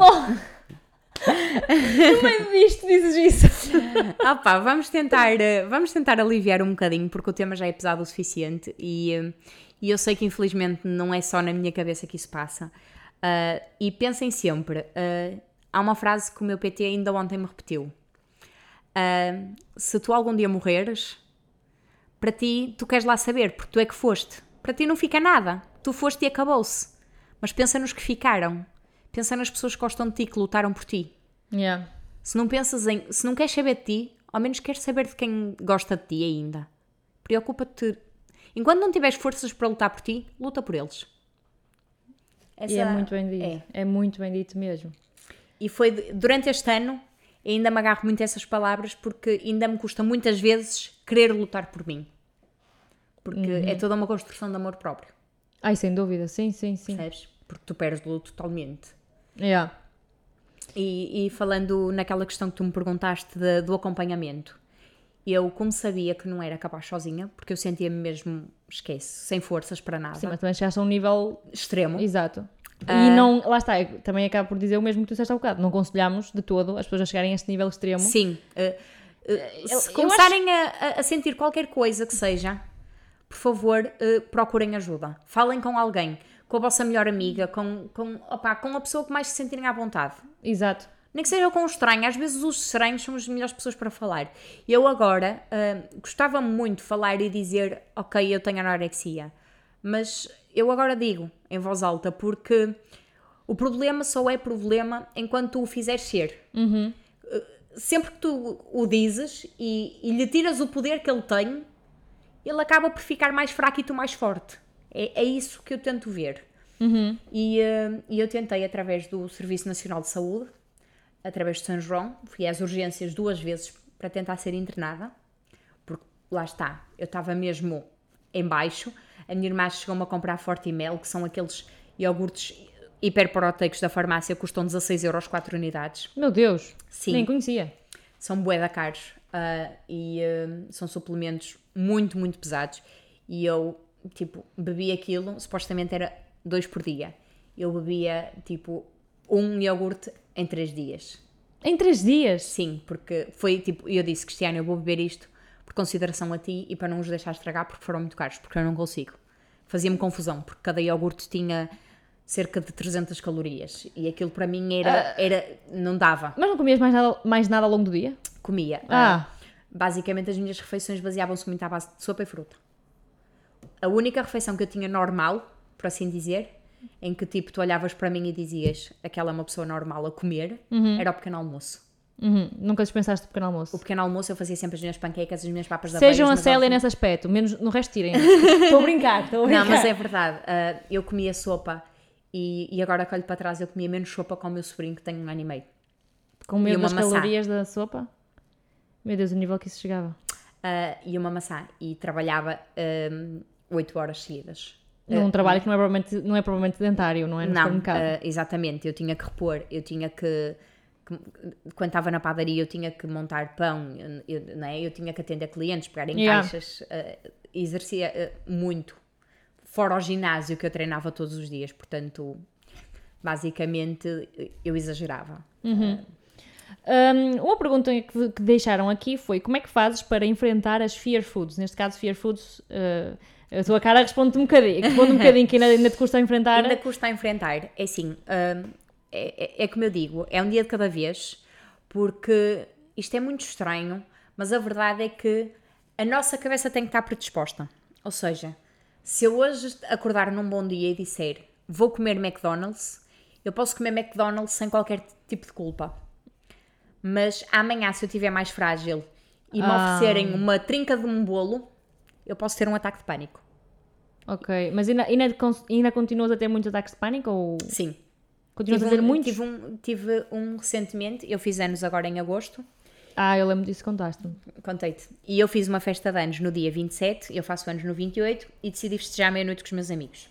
No meio disto dizes isso. Pá, vamos tentar, eh, vamos tentar aliviar um bocadinho porque o tema já é pesado o suficiente e, eh, e eu sei que infelizmente não é só na minha cabeça que isso passa. Ah, e pensem sempre, ah, há uma frase que o meu PT ainda ontem me repetiu. Ah, se tu algum dia morreres, para ti, tu queres lá saber, porque tu é que foste. Para ti não fica nada. Tu foste e acabou-se. Mas pensa nos que ficaram. pensa nas pessoas que gostam de ti, que lutaram por ti. Yeah. Se não pensas em. Se não queres saber de ti, ao menos queres saber de quem gosta de ti ainda. Preocupa-te. Enquanto não tiveres forças para lutar por ti, luta por eles. E é Essa- muito bem dito. é. É. muito bem dito mesmo. E foi durante este ano, ainda me agarro muito a essas palavras porque ainda me custa muitas vezes querer lutar por mim. Porque é toda uma construção de amor próprio, Ai, sem dúvida, sim, sim, sim. percebes? Porque tu perdes-lo totalmente. Yeah. E, e falando naquela questão que tu me perguntaste de- do acompanhamento, eu, como sabia que não era capaz sozinha, porque eu sentia-me mesmo, esquece, sem forças para nada, Sim, mas também chegaste a um nível extremo. Exato. Ah. E não, lá está, eu também acabo por dizer o mesmo que tu disseste há bocado. Não aconselhamos de todo as pessoas a chegarem a este nível extremo. Sim. eh, Eu- se começarem a, a- a sentir qualquer coisa que seja, por favor, eh, procurem ajuda. Falem com alguém, com a vossa melhor amiga, com, com, opá, com a pessoa que mais se sentirem à vontade. Exato. Nem que seja com um estranho, às vezes os estranhos são as melhores pessoas para falar. Eu agora ah, gostava muito de falar e dizer, ok, eu tenho anorexia, mas eu agora digo em voz alta porque o problema só é problema enquanto tu o fizeres ser. Ah, Sempre que tu o dizes e, e lhe tiras o poder que ele tem, ele acaba por ficar mais fraco e tu mais forte. É, é isso que eu tento ver. E, eh, e eu tentei através do Serviço Nacional de Saúde, através de São João, fui às urgências duas vezes para tentar ser internada, porque lá está, eu estava mesmo em baixo. A minha irmã chegou-me a comprar Forte Mel, que são aqueles iogurtes hiperproteicos da farmácia, custam 16 euros 4 unidades. Meu Deus. Sim. Nem conhecia. São bué da caros ah, e ah, são suplementos muito, muito pesados. E eu, tipo, bebi aquilo, supostamente era dois por dia. Eu bebia, tipo, um iogurte em três dias. Em três dias. Sim, porque foi tipo, eu disse, Cristiano, eu vou beber isto por consideração a ti e para não os deixar estragar porque foram muito caros, porque eu não consigo. Fazia-me confusão, porque cada iogurte tinha cerca de 300 calorias e aquilo para mim era, era não dava. Mas não comias mais nada, mais nada ao longo do dia? Comia. Ah. basicamente as minhas refeições baseavam-se muito à base de sopa e fruta. A única refeição que eu tinha normal, por assim dizer, em que tipo tu olhavas para mim e dizias aquela é uma pessoa normal a comer, era o pequeno almoço. Uhum. Nunca dispensaste o pequeno O almoço. pequeno almoço eu fazia sempre as minhas panquecas, as minhas papas da Sejam a Célia nesse aspecto, menos no resto tirem. Estou a brincar, estou a brincar. Não, mas é verdade. ah, eu comia sopa e, e agora que olho para trás eu comia menos sopa com o meu sobrinho que tem um ano e meio. Com medo das maçã. calorias da sopa? Meu Deus, o nível que isso chegava. Ah, e uma maçã. E trabalhava 8 horas seguidas. Num trabalho que não é provavelmente, não é provavelmente dentário, não é? No Não, ah, exatamente. Eu tinha que repor, eu tinha que. quando estava na padaria, eu tinha que montar pão, eu, eu- não é? eu tinha que atender clientes, pegar em Yeah. caixas, ah, exercia ah, muito. Fora o ginásio que eu treinava todos os dias, portanto, basicamente, eu exagerava. Hum, uma pergunta que, que deixaram aqui foi como é que fazes para enfrentar as fear foods? Neste caso, fear foods, uh, a tua cara responde um bocadinho, responde um bocadinho que ainda, ainda te custa enfrentar. Ainda custa a enfrentar. É assim, hum, é, é, é como eu digo, é um dia de cada vez, porque isto é muito estranho, mas a verdade é que a nossa cabeça tem que estar predisposta. Ou seja, se eu hoje acordar num bom dia e disser vou comer McDonald's, eu posso comer McDonald's sem qualquer tipo de culpa. Mas amanhã, se eu estiver mais frágil e me Ah. oferecerem uma trinca de um bolo, eu posso ter um ataque de pânico. Ok, mas ainda, ainda, ainda continuas a ter muitos ataques de pânico ou Sim. continuas Tive a ter um, muitos? tive, um, tive um recentemente, eu fiz anos agora em agosto, Ah, eu lembro disso, contaste-me. contei-te. E eu fiz uma festa de anos no dia 27, eu faço anos no 28 e decidi festejar meia-noite com os meus amigos.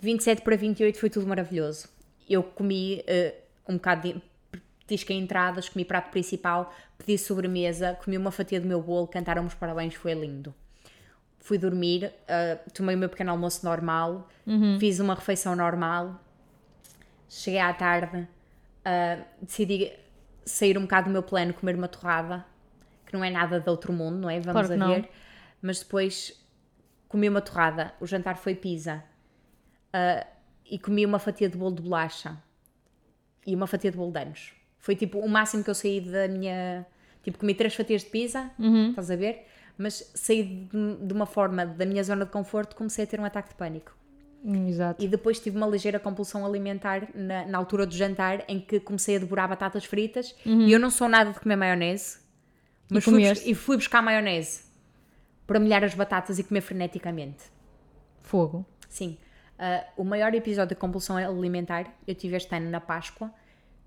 27 para 28 foi tudo maravilhoso. Eu comi eh, um bocado de petisco em entradas, comi prato principal, pedi sobremesa, comi uma fatia do meu bolo, cantaram os parabéns, foi lindo. Fui dormir, eh, tomei o meu pequeno almoço normal, fiz uma refeição normal, cheguei à tarde, ah, decidi sair um bocado do meu plano, comer uma torrada, que não é nada de outro mundo, não é? Vamos Claro a não. ver. Mas depois comi uma torrada, o jantar foi pizza ah, e comi uma fatia de bolo de bolacha e uma fatia de bolo de anos. Foi tipo o máximo que eu saí da minha. Tipo, comi três fatias de pizza, estás a ver? Mas saí de, de uma forma da minha zona de conforto, comecei a ter um ataque de pânico. Exato. E depois tive uma ligeira compulsão alimentar na, na altura do jantar, em que comecei a devorar batatas fritas. E eu não sou nada de comer maionese, mas fui, bus- comeste? e fui buscar maionese para molhar as batatas e comer freneticamente. Fogo. Sim. Ah, o maior episódio de compulsão alimentar eu tive este ano na Páscoa,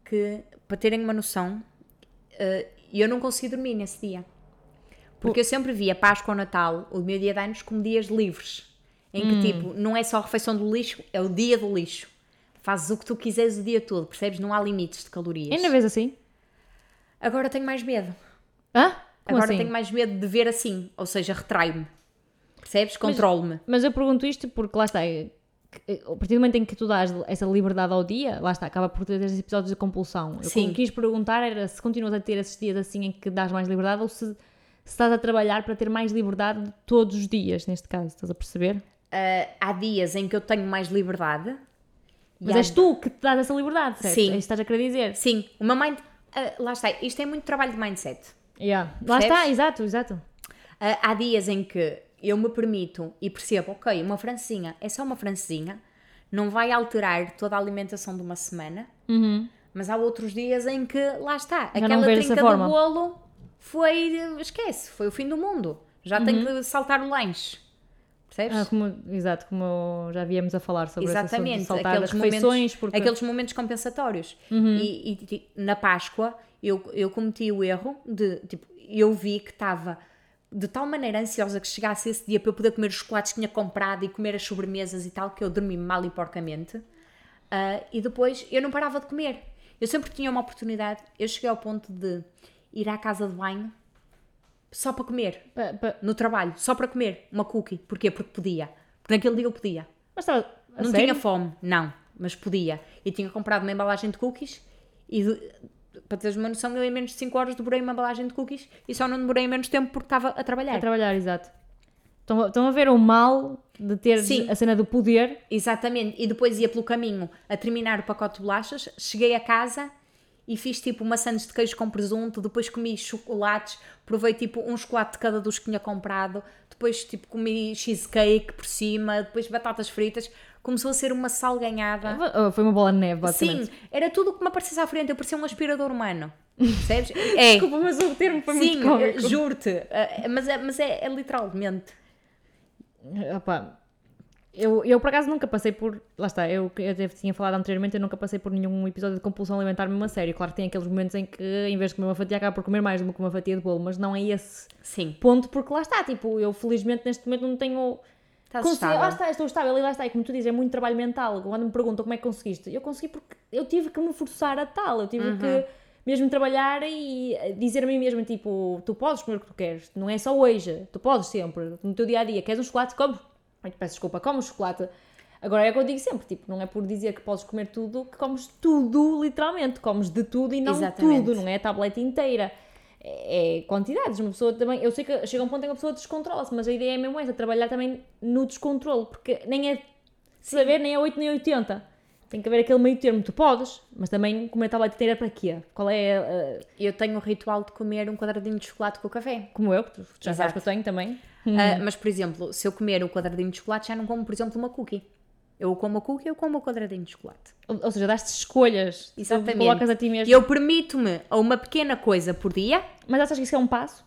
que, para terem uma noção, ah, eu não consegui dormir nesse dia. Porque eu sempre via Páscoa ou Natal, o meu dia de anos, como dias livres. Em que, tipo, não é só a refeição do lixo, é o dia do lixo. Fazes o que tu quiseres o dia todo, percebes? Não há limites de calorias. Ainda vês assim? Agora tenho mais medo. Hã? Como Agora assim? tenho mais medo de ver assim, ou seja, retrai-me. Percebes? Controlo-me. Mas eu pergunto isto porque lá está. que, A partir do momento em que tu dás essa liberdade ao dia, lá está, acaba por ter esses episódios de compulsão. Eu, Sim. O que quis perguntar era se continuas a ter esses dias assim em que dás mais liberdade ou se, se estás a trabalhar para ter mais liberdade todos os dias, neste caso, estás a perceber? Ah, há dias em que eu tenho mais liberdade. Mas há- és tu que te dás essa liberdade, certo? Sim. É isso que estás a querer dizer. Sim, meu mind. ah, lá está, isto é muito trabalho de mindset. Yeah. Lá está, exato, exato. Ah, há dias em que eu me permito e percebo, ok, uma francesinha é só uma francesinha, não vai alterar toda a alimentação de uma semana, mas há outros dias em que, lá está, não aquela trinca do forma. bolo foi, esquece, foi o fim do mundo. Já tenho que saltar o lanche. Percebes? Ah, como, exato, como já viemos a falar sobre Exatamente, saltar aqueles as refeições, momentos, porque aqueles momentos compensatórios. Uhum. E, e, na Páscoa eu, eu cometi o erro de, tipo, eu vi que estava de tal maneira ansiosa que chegasse esse dia para eu poder comer os chocolates que tinha comprado e comer as sobremesas e tal, que eu dormi mal e porcamente. Ah, e depois eu não parava de comer. Eu sempre tinha uma oportunidade, eu cheguei ao ponto de ir à casa de banho só para comer, pa- pa- no trabalho, só para comer uma cookie. Porquê? Porque podia. Porque naquele dia eu podia. Mas estava. a Não sério? tinha fome, não, mas podia. Eu tinha comprado uma embalagem de cookies e, para teres uma noção, eu em menos de 5 horas devorei uma embalagem de cookies e só não demorei menos tempo porque estava a trabalhar. A trabalhar, exato. Estão, estão a ver o mal de ter Sim. a cena do poder. Exatamente. E depois ia pelo caminho a terminar o pacote de bolachas, cheguei a casa e fiz tipo uma sandes de queijo com presunto, depois comi chocolates, provei tipo um chocolate de cada dos que tinha comprado, depois tipo comi cheesecake por cima, depois batatas fritas. Começou a ser uma salganhada. Ah, Foi uma bola de neve, basicamente. Sim, era tudo o que me aparecesse à frente, eu parecia um aspirador humano. Percebes? É. Desculpa, mas o termo foi Sim, muito cómico. juro-te. eh, Mas, é, mas é, é literalmente. Opa, eu, eu por acaso nunca passei por. Lá está, eu, eu até tinha falado anteriormente, eu nunca passei por nenhum episódio de compulsão alimentar mesmo a sério. Claro que tem aqueles momentos em que, em vez de comer uma fatia, acaba por comer mais do que uma fatia de bolo, mas não é esse Sim. ponto, porque lá está, tipo, eu felizmente neste momento não tenho. Estás Consegui- lá está, estou estável e lá está, e como tu dizes, é muito trabalho mental. Quando me perguntam como é que conseguiste, eu consegui porque eu tive que me forçar a tal, eu tive que mesmo trabalhar e dizer a mim mesma, tipo, tu podes comer o que tu queres, não é só hoje, tu podes sempre, no teu dia a dia, queres um chocolate, come, Ai, peço desculpa, come um chocolate. Agora é o que eu digo sempre, tipo, não é por dizer que podes comer tudo que comes tudo, literalmente, comes de tudo e não Exatamente. tudo, não é a tableta inteira. É, é quantidades, uma pessoa também, eu sei que chega a um ponto em que a pessoa descontrola-se, mas a ideia é mesmo essa, trabalhar também no descontrole, porque nem é saber, nem é 8 nem 80. Tem que haver aquele meio termo, tu podes, mas também comer a tableta inteira para quê? Qual é, uh, Eu tenho o ritual de comer um quadradinho de chocolate com café. como eu, que tu já sabes Exato. que eu tenho também. Ah, mas, por exemplo, se eu comer o quadradinho de chocolate, já não como, por exemplo, uma cookie. Eu como a cookie, eu como o quadradinho de chocolate. Ou, ou seja, dás-te escolhas, tu Exatamente. colocas a ti mesmo. E eu permito-me a uma pequena coisa por dia. Mas achas que isso é um passo?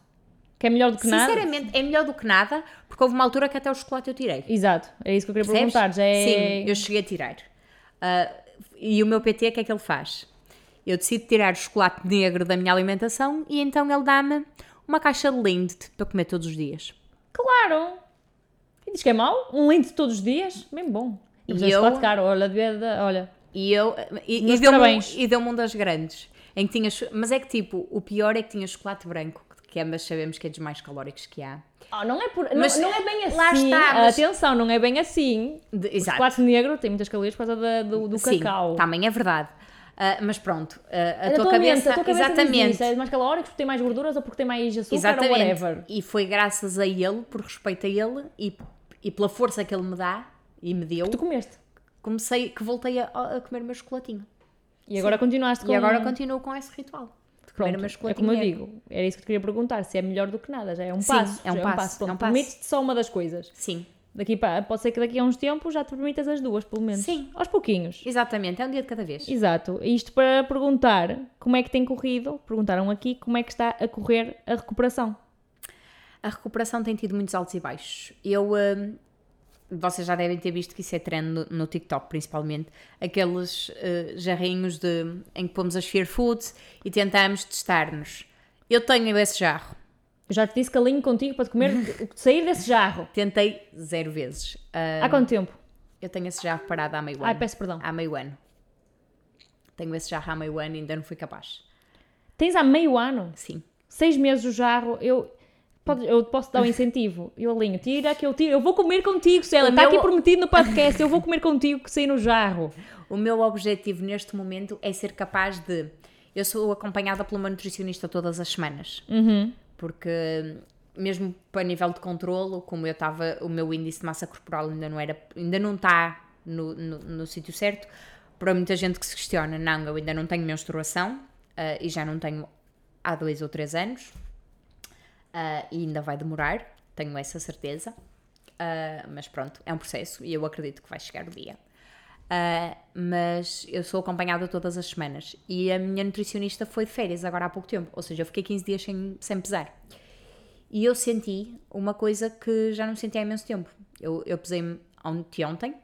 Que é melhor do que nada? Sinceramente, é melhor do que nada, porque houve uma altura que até o chocolate eu tirei. Exato, é isso que eu queria Percebes? perguntar. Já é... Sim, eu cheguei a tirar. Ah, e o meu PT, o que é que ele faz? Eu decido tirar o chocolate negro da minha alimentação e então ele dá-me uma caixa de Lindt para comer todos os dias. Claro! E diz que é mau? Um lindo todos os dias? Bem bom. E E eu- caro, olha, olha. E eu e, e deu-me deu-me um das grandes. Em que tinha, mas é que tipo, o pior é que tinha chocolate branco, que ambas sabemos que é dos mais calóricos que há. Ah, não é por... Mas, não, não é bem assim. lá está, mas- Atenção, não é bem assim. De- O exato. chocolate negro tem muitas calorias por causa da- do, do Sim, cacau. também é verdade. Ah, mas pronto, ah, a, tua cabeça, a tua cabeça diz exatamente. isso, é mais calóricos porque tem mais gorduras ou porque tem mais açúcar Exatamente. ou whatever. E foi graças a ele, por respeito a ele e, e pela força que ele me dá e me deu, Tu comeste. comecei que voltei a, a comer o meu chocolatinho. E agora continuaste com... E agora continuo com esse ritual. De comer Pronto, é como eu digo, era isso que te queria perguntar, se é melhor do que nada, já é um Sim, passo. é um já passo, é um Pronto, passo. Permite-te só uma das coisas. Sim. Daqui para, pode ser que daqui a uns tempos já te permitas as duas, pelo menos. Sim. Aos pouquinhos. Exatamente, é um dia de cada vez. Exato. Isto para perguntar como é que tem corrido, perguntaram aqui como é que está a correr a recuperação. A recuperação tem tido muitos altos e baixos. Eu, hum, vocês já devem ter visto que isso é trend no, no TikTok, principalmente, aqueles uh, jarrinhos de, em que pomos as fear foods e tentamos testar-nos. Eu tenho esse jarro. Eu já te disse que alinho contigo para comer, sair desse jarro. Tentei zero vezes. Uh, Há quanto tempo? eu tenho esse jarro parado há meio ano. Ai, peço perdão. Há meio ano. Tenho esse jarro há meio ano e ainda não fui capaz. Tens há meio ano, Sim. seis meses o jarro, eu, pode- eu posso dar um incentivo. Eu alinho, tira que eu tiro, eu vou comer contigo, Célia. Está meu- aqui prometido no podcast, eu vou comer contigo que sair no jarro. O meu objetivo neste momento é ser capaz de. Eu sou acompanhada por uma nutricionista todas as semanas. Porque, mesmo para nível de controlo, como eu estava, o meu índice de massa corporal ainda não era, ainda não está no, no, no sítio certo. Para muita gente que se questiona, não, eu ainda não tenho menstruação ah, e já não tenho há dois ou três anos. Ah, e ainda vai demorar, tenho essa certeza. Ah, mas pronto, é um processo e eu acredito que vai chegar o dia. Ah, mas eu sou acompanhada todas as semanas e a minha nutricionista foi de férias agora há pouco tempo, ou seja, eu fiquei 15 dias sem, sem pesar. E eu senti uma coisa que já não sentia há imenso tempo. Eu, eu pesei-me ontem, ontem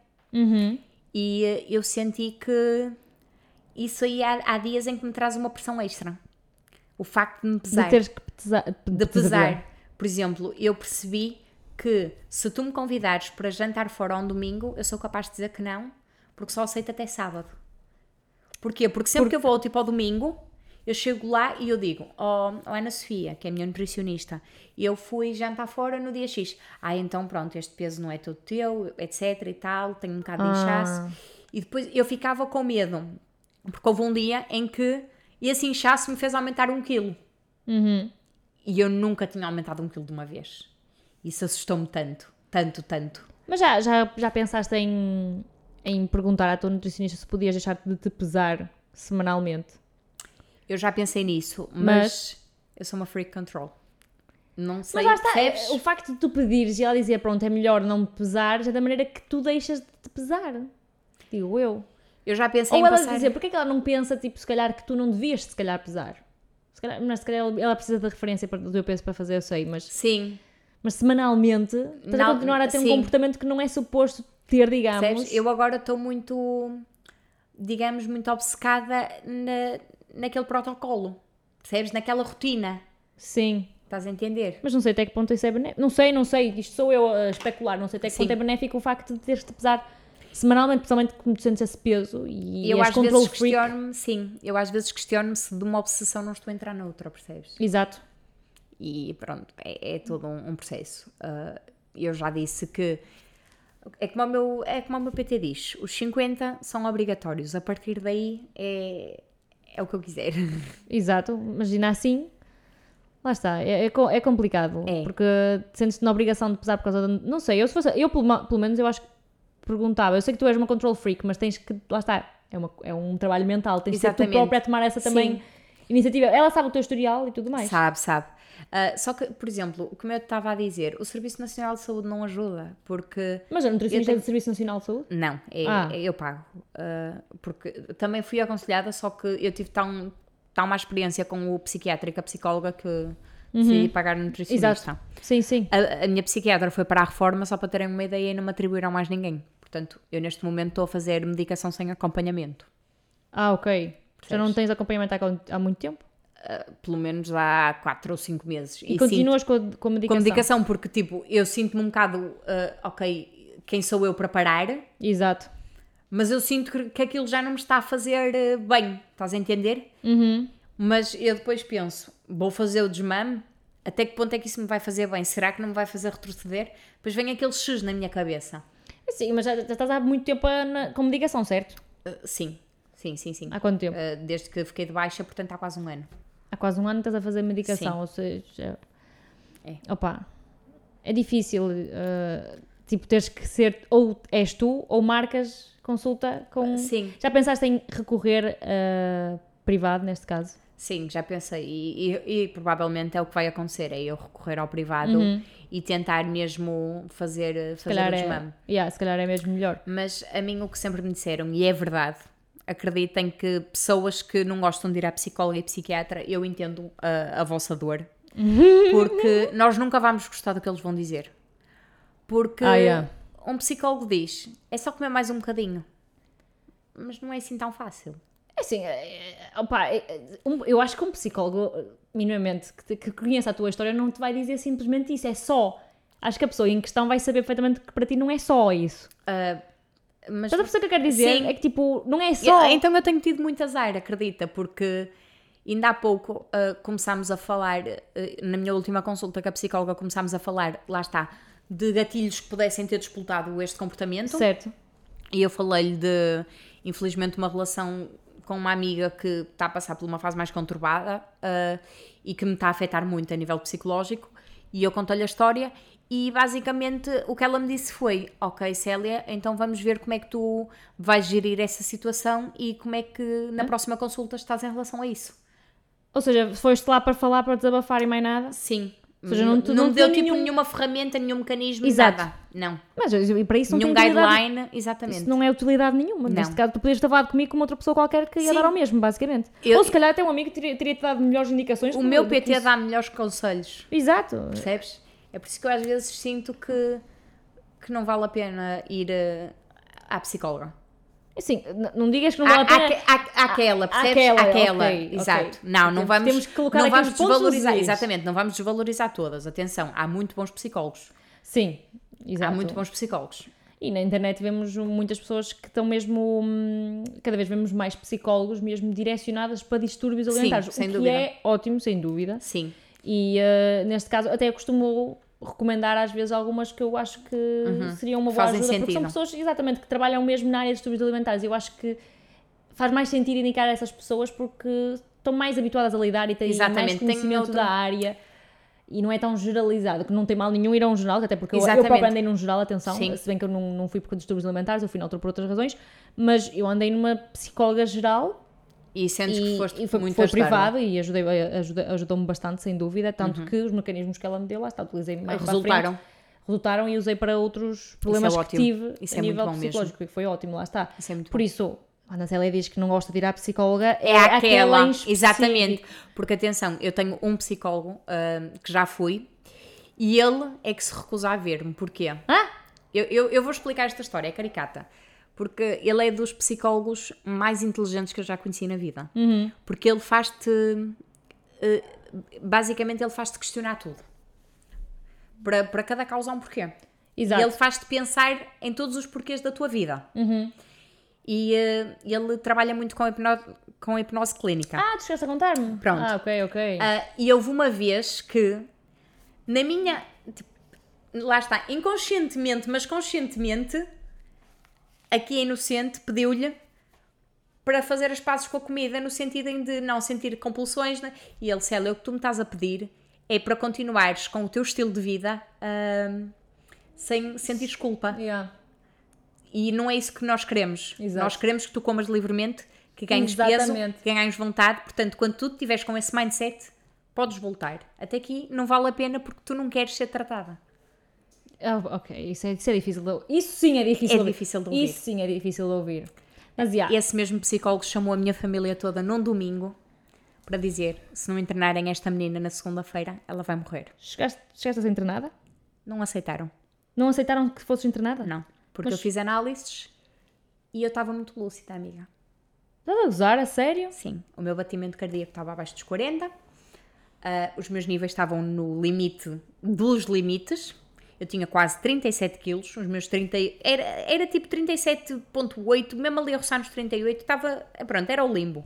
e eh, eu senti que isso aí há, há dias em que me traz uma pressão extra. O facto de me pesar De teres que pesar. de pesar. Por exemplo, eu percebi que se tu me convidares para jantar fora um domingo, eu sou capaz de dizer que não, porque só aceito até sábado. Porquê? Porque sempre que eu vou tipo ao domingo, eu chego lá e eu digo, oh, oh Ana Sofia, que é a minha nutricionista, eu fui jantar fora no dia X. Ah, então pronto, este peso não é todo teu, etc e tal, tenho um bocado de Ah. inchaço. E depois eu ficava com medo, porque houve um dia em que esse inchaço me fez aumentar um quilo. E eu nunca tinha aumentado um quilo de uma vez. Isso assustou-me tanto, tanto, tanto. Mas já, já, já pensaste em, em perguntar à tua nutricionista se podias deixar de te pesar semanalmente? Eu já pensei nisso, mas, Mas- eu sou uma freak control. Não sei, Mas lá está, o facto de tu pedires e ela dizer, pronto, é melhor não me pesar, já é da maneira que tu deixas de te pesar. Digo eu. Eu já pensei Ou em ela passar... dizer, porque é que ela não pensa, tipo, se calhar que tu não devias, se calhar, pesar? Se calhar, mas se calhar ela- precisa da referência para- do teu peso para fazer, eu sei, mas, Sim, mas semanalmente estás a Não, continuar a ter um sim. comportamento que não é suposto ter, digamos. percebes? Eu agora estou muito, digamos, muito obcecada na, naquele protocolo. Percebes? Naquela rotina. Sim. Estás a entender? Mas não sei até que ponto isso é benéfico. Não sei, não sei, isto sou eu a especular, não sei até que Sim. ponto é benéfico o facto de teres de pesar semanalmente, principalmente quando tu sentes esse peso e eu às vezes questiono-me, sim, eu às vezes questiono-me se de uma obsessão não estou a entrar na outra, percebes? Exato. E pronto, é, é todo um, um processo. Ah, eu já disse que é como, o meu, é como o meu PT diz: os 50 são obrigatórios, a partir daí é, é o que eu quiser. Exato, imagina assim. Lá está, é, é, é complicado. É. Porque sentes-te na obrigação de pesar por causa de. Não sei, eu se fosse. Eu, pelo, pelo menos, eu acho que perguntava. Eu sei que tu és uma control freak, mas tens que. Lá está, é, uma, é um trabalho mental. Tens de ser tu própria a tomar essa também Sim. Iniciativa. Ela sabe o teu historial e tudo mais. Sabe, sabe. Ah, só que, por exemplo, como eu estava a dizer, o Serviço Nacional de Saúde não ajuda, porque. Mas a nutricionista é tenho- do Serviço Nacional de Saúde? Não, é, Ah. é- eu pago. Ah, porque também fui aconselhada, só que eu tive tão, tão má experiência com o psiquiatra e com a psicóloga que decidi pagar no nutricionista. Exato. Sim, sim. A, a minha psiquiatra foi para a reforma só para terem uma ideia e não me atribuíram mais ninguém. Portanto, eu neste momento estou a fazer medicação sem acompanhamento. Ah, ok. Já não Percebes? tens acompanhamento há, há muito tempo? Uh, pelo menos há 4 ou 5 meses. E, continuas com, a, com a sinto, medicação? com medicação, porque tipo, eu sinto-me um bocado, uh, ok, quem sou eu para parar, Exato. mas eu sinto que, que aquilo já não me está a fazer uh, bem, estás a entender? Uhum. Mas eu depois penso, vou fazer o desmame, até que ponto é que isso me vai fazer bem? Será que não me vai fazer retroceder? Depois vem aquele X na minha cabeça. Sim, mas já, já estás há muito tempo a- na- com medicação, certo? Sim, sim, sim, sim. Há quanto tempo? Uh, desde que fiquei de baixa, portanto há quase um ano. Há quase um ano estás a fazer medicação, Sim. ou seja... É. Opa, é difícil, uh, tipo, teres que ser, ou és tu, ou marcas consulta com... Sim. Já pensaste em recorrer a privado, neste caso? Sim, já pensei. E, e- e provavelmente é o que vai acontecer: é eu recorrer ao privado e tentar mesmo fazer, Uhum. Fazer calhar, o é, desmame. yeah, se calhar é mesmo melhor. Mas a mim o que sempre me disseram, e é verdade, acreditem que pessoas que não gostam de ir à psicóloga e psiquiatra, eu entendo a, a vossa dor. Porque nós nunca vamos gostar do que eles vão dizer. Porque Ah, yeah. um psicólogo diz, é só comer mais um bocadinho. Mas não é assim tão fácil. É Assim, é, é, opa, é, eu acho que um psicólogo, minimamente, que, conhece a tua história, não te vai dizer simplesmente isso, é só. Acho que a pessoa em questão vai saber perfeitamente que para ti não é só isso. Mas Estás a perceber o que eu quero dizer? Sim. É que tipo, não é só. Eu- então eu tenho tido muito azar, acredita, porque ainda há pouco ah, começámos a falar, ah, na minha última consulta com a psicóloga, começámos a falar, lá está, de gatilhos que pudessem ter disputado este comportamento. Certo. E eu falei-lhe de, infelizmente, uma relação com uma amiga que está a passar por uma fase mais conturbada ah, e que me está a afetar muito a nível psicológico. E eu contei-lhe a história e basicamente o que ela me disse foi: Ok, Célia, então vamos ver como é que tu vais gerir essa situação e como é que na próxima consulta estás em relação a isso. Ou seja, foste lá para falar, para desabafar e mais nada. Sim. Ou seja, não te- não não deu te tipo nenhum- nenhuma ferramenta, nenhum mecanismo, Exato. nada. Não. Mas e para isso não Nenhum tem utilidade. guideline, exatamente. Isso não é utilidade nenhuma. Não. Neste caso, tu podias ter falado comigo com outra pessoa qualquer que ia Sim. dar ao mesmo, basicamente. Eu- Ou se calhar até um amigo teria- teria-te dado melhores indicações. O meu PT dá melhores conselhos. Exato. Percebes? É por isso que eu às vezes sinto que, que não vale a pena ir eh, à psicóloga. Assim, n- não digas que não vale a pena. há- há- aquela, percebes? aquela, Aquela, ok, exato. ok. Não, não vamos, temos que colocar não vamos desvalorizar. Exatamente, não vamos desvalorizar todas. Atenção, há muito bons psicólogos. Sim, exato. Há muito bons psicólogos. E na internet vemos muitas pessoas que estão mesmo. hum, Cada vez vemos mais psicólogos mesmo direcionadas para distúrbios Sim, alimentares. sem o que dúvida. é ótimo, sem dúvida. Sim. E uh, neste caso, até eu costumo recomendar às vezes algumas que eu acho que seriam uma boa Uhum. Fazem ajuda, porque são sentido. pessoas exatamente que trabalham mesmo na área de distúrbios alimentares. Eu acho que faz mais sentido indicar essas pessoas porque estão mais habituadas a lidar e têm mais Exatamente, tem conhecimento outra- da área. E não é tão generalizado, que não tem mal nenhum ir a um geral, até porque eu, eu Exatamente. própria andei num geral, atenção, Sim. se bem que eu não, não fui por distúrbios alimentares, eu fui noutra por outras razões, mas eu andei numa psicóloga geral E sentes e, que foste e foi, muito foi ajudada. privado e ajudei, ajudei- ajudou-me bastante, sem dúvida. Tanto que os mecanismos que ela me deu, lá está, utilizei mais Resultaram. frente, resultaram e usei para outros problemas que ótimo. tive Isso a é muito nível mesmo. psicológico, e foi ótimo, lá está. Isso é muito Por bom. isso, quando a Célia diz que não gosta de ir à psicóloga, É aquela, em específico. exatamente. Porque atenção, eu tenho um psicólogo ah, que já fui e ele é que se recusa a ver-me. Porquê? Ah, Eu, eu, eu vou explicar esta história, é caricata. Porque ele é dos psicólogos mais inteligentes que eu já conheci na vida. Uhum. Porque ele faz-te. eh, basicamente, ele faz-te questionar tudo. Para, para cada causa há um porquê. Exato. Ele faz-te pensar em todos os porquês da tua vida. Uhum. E eh, ele trabalha muito com hipnose, com hipnose clínica. Ah, tu chegaste a contar-me? Pronto. Ah, ok, ok. Ah, e houve uma vez que, na minha. tipo, lá está, inconscientemente, mas conscientemente, aqui a inocente pediu-lhe para fazer as pazes com a comida, no sentido de não sentir compulsões. Né? E ele, Célia, o que tu me estás a pedir é para continuares com o teu estilo de vida ah, sem sentir culpa. Yeah. E não é isso que nós queremos. Exato. Nós queremos que tu comas livremente, que ganhes peso, Exatamente. que ganhes vontade. Portanto, quando tu estiveres com esse mindset, podes voltar. Até aqui não vale a pena porque tu não queres ser tratada. Ah, ok, isso é, isso é difícil de ouvir. Isso sim é difícil É de ouvir. difícil de ouvir. Isso sim é difícil de ouvir. Mas, yeah. Esse mesmo psicólogo chamou a minha família toda num domingo para dizer: se não internarem esta menina na segunda-feira, ela vai morrer. Chegaste, chegaste a ser internada? Não aceitaram. Não aceitaram que fosses internada? Não. Porque Mas- eu fiz análises e eu estava muito lúcida, amiga. Estás a gozar, a sério? Sim, o meu batimento cardíaco estava abaixo dos 40, ah, os meus níveis estavam no limite dos limites. Eu tinha quase 37 quilos, os meus 30. Era, era tipo 37,8, mesmo ali a roçar nos 38, estava. Pronto, era o limbo.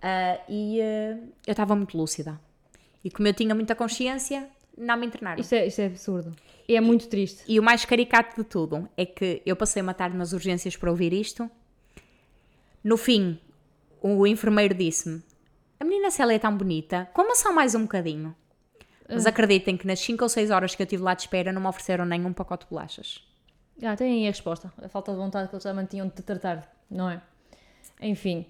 Ah, e ah, eu estava muito lúcida. E como eu tinha muita consciência, não me internaram. Isto é, isto é absurdo. E é muito triste. E o mais caricato de tudo é que eu passei uma tarde nas urgências para ouvir isto. No fim, o enfermeiro disse-me: A menina Célia é tão bonita, coma só mais um bocadinho. Mas acreditem que nas 5 ou 6 horas que eu tive lá de espera não me ofereceram nem um pacote de bolachas. Ah, tem aí a resposta. A falta de vontade que eles também tinham de te tratar, não é? Enfim.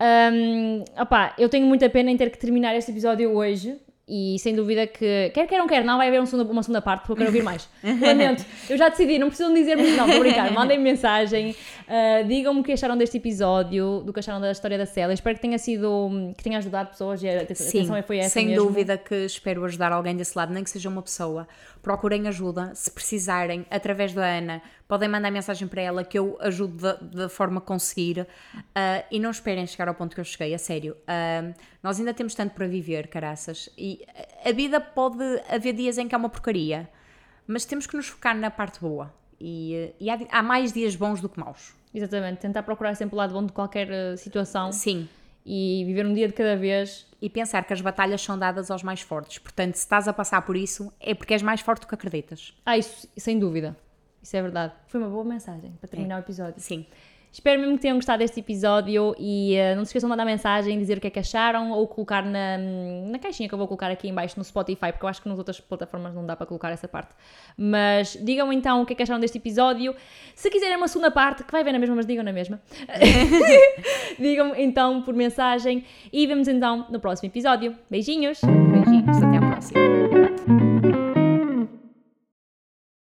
Um, opá, eu tenho muita pena em ter que terminar este episódio hoje. E sem dúvida que, quer queiram, quer não, vai haver um segunda, uma segunda parte, porque eu quero ouvir mais. Lamento, eu já decidi, não precisam dizer muito, não, vou brincar. Mandem mensagem, uh, digam-me o que acharam deste episódio, do que acharam da história da Célia. Espero que tenha sido, que tenha ajudado pessoas e a atenção foi essa sem mesmo. dúvida que espero ajudar alguém desse lado, nem que seja uma pessoa. Procurem ajuda, se precisarem, através da Ana, podem mandar mensagem para ela que eu ajudo da, da forma que conseguir. Uh, e não esperem chegar ao ponto que eu cheguei, a sério. Uh, nós ainda temos tanto para viver, caraças. E a vida pode haver dias em que há uma porcaria, mas temos que nos focar na parte boa. E, e há, há, mais dias bons do que maus. Exatamente, tentar procurar sempre o lado bom de qualquer uh, situação. Sim. E viver um dia de cada vez. E pensar que as batalhas são dadas aos mais fortes. Portanto, se estás a passar por isso, é porque és mais forte do que acreditas. Ah, isso, sem dúvida. Isso é verdade. Foi uma boa mensagem para terminar é. o episódio. Sim. Espero mesmo que tenham gostado deste episódio e uh, não se esqueçam de mandar mensagem, dizer o que é que acharam ou colocar na, na caixinha que eu vou colocar aqui em baixo no Spotify, porque eu acho que nas outras plataformas não dá para colocar essa parte. Mas digam então o que é que acharam deste episódio. Se quiserem uma segunda parte, que vai ver na mesma, mas digam na mesma. digam então por mensagem e vemos então no próximo episódio. Beijinhos! Beijinhos, até à próxima.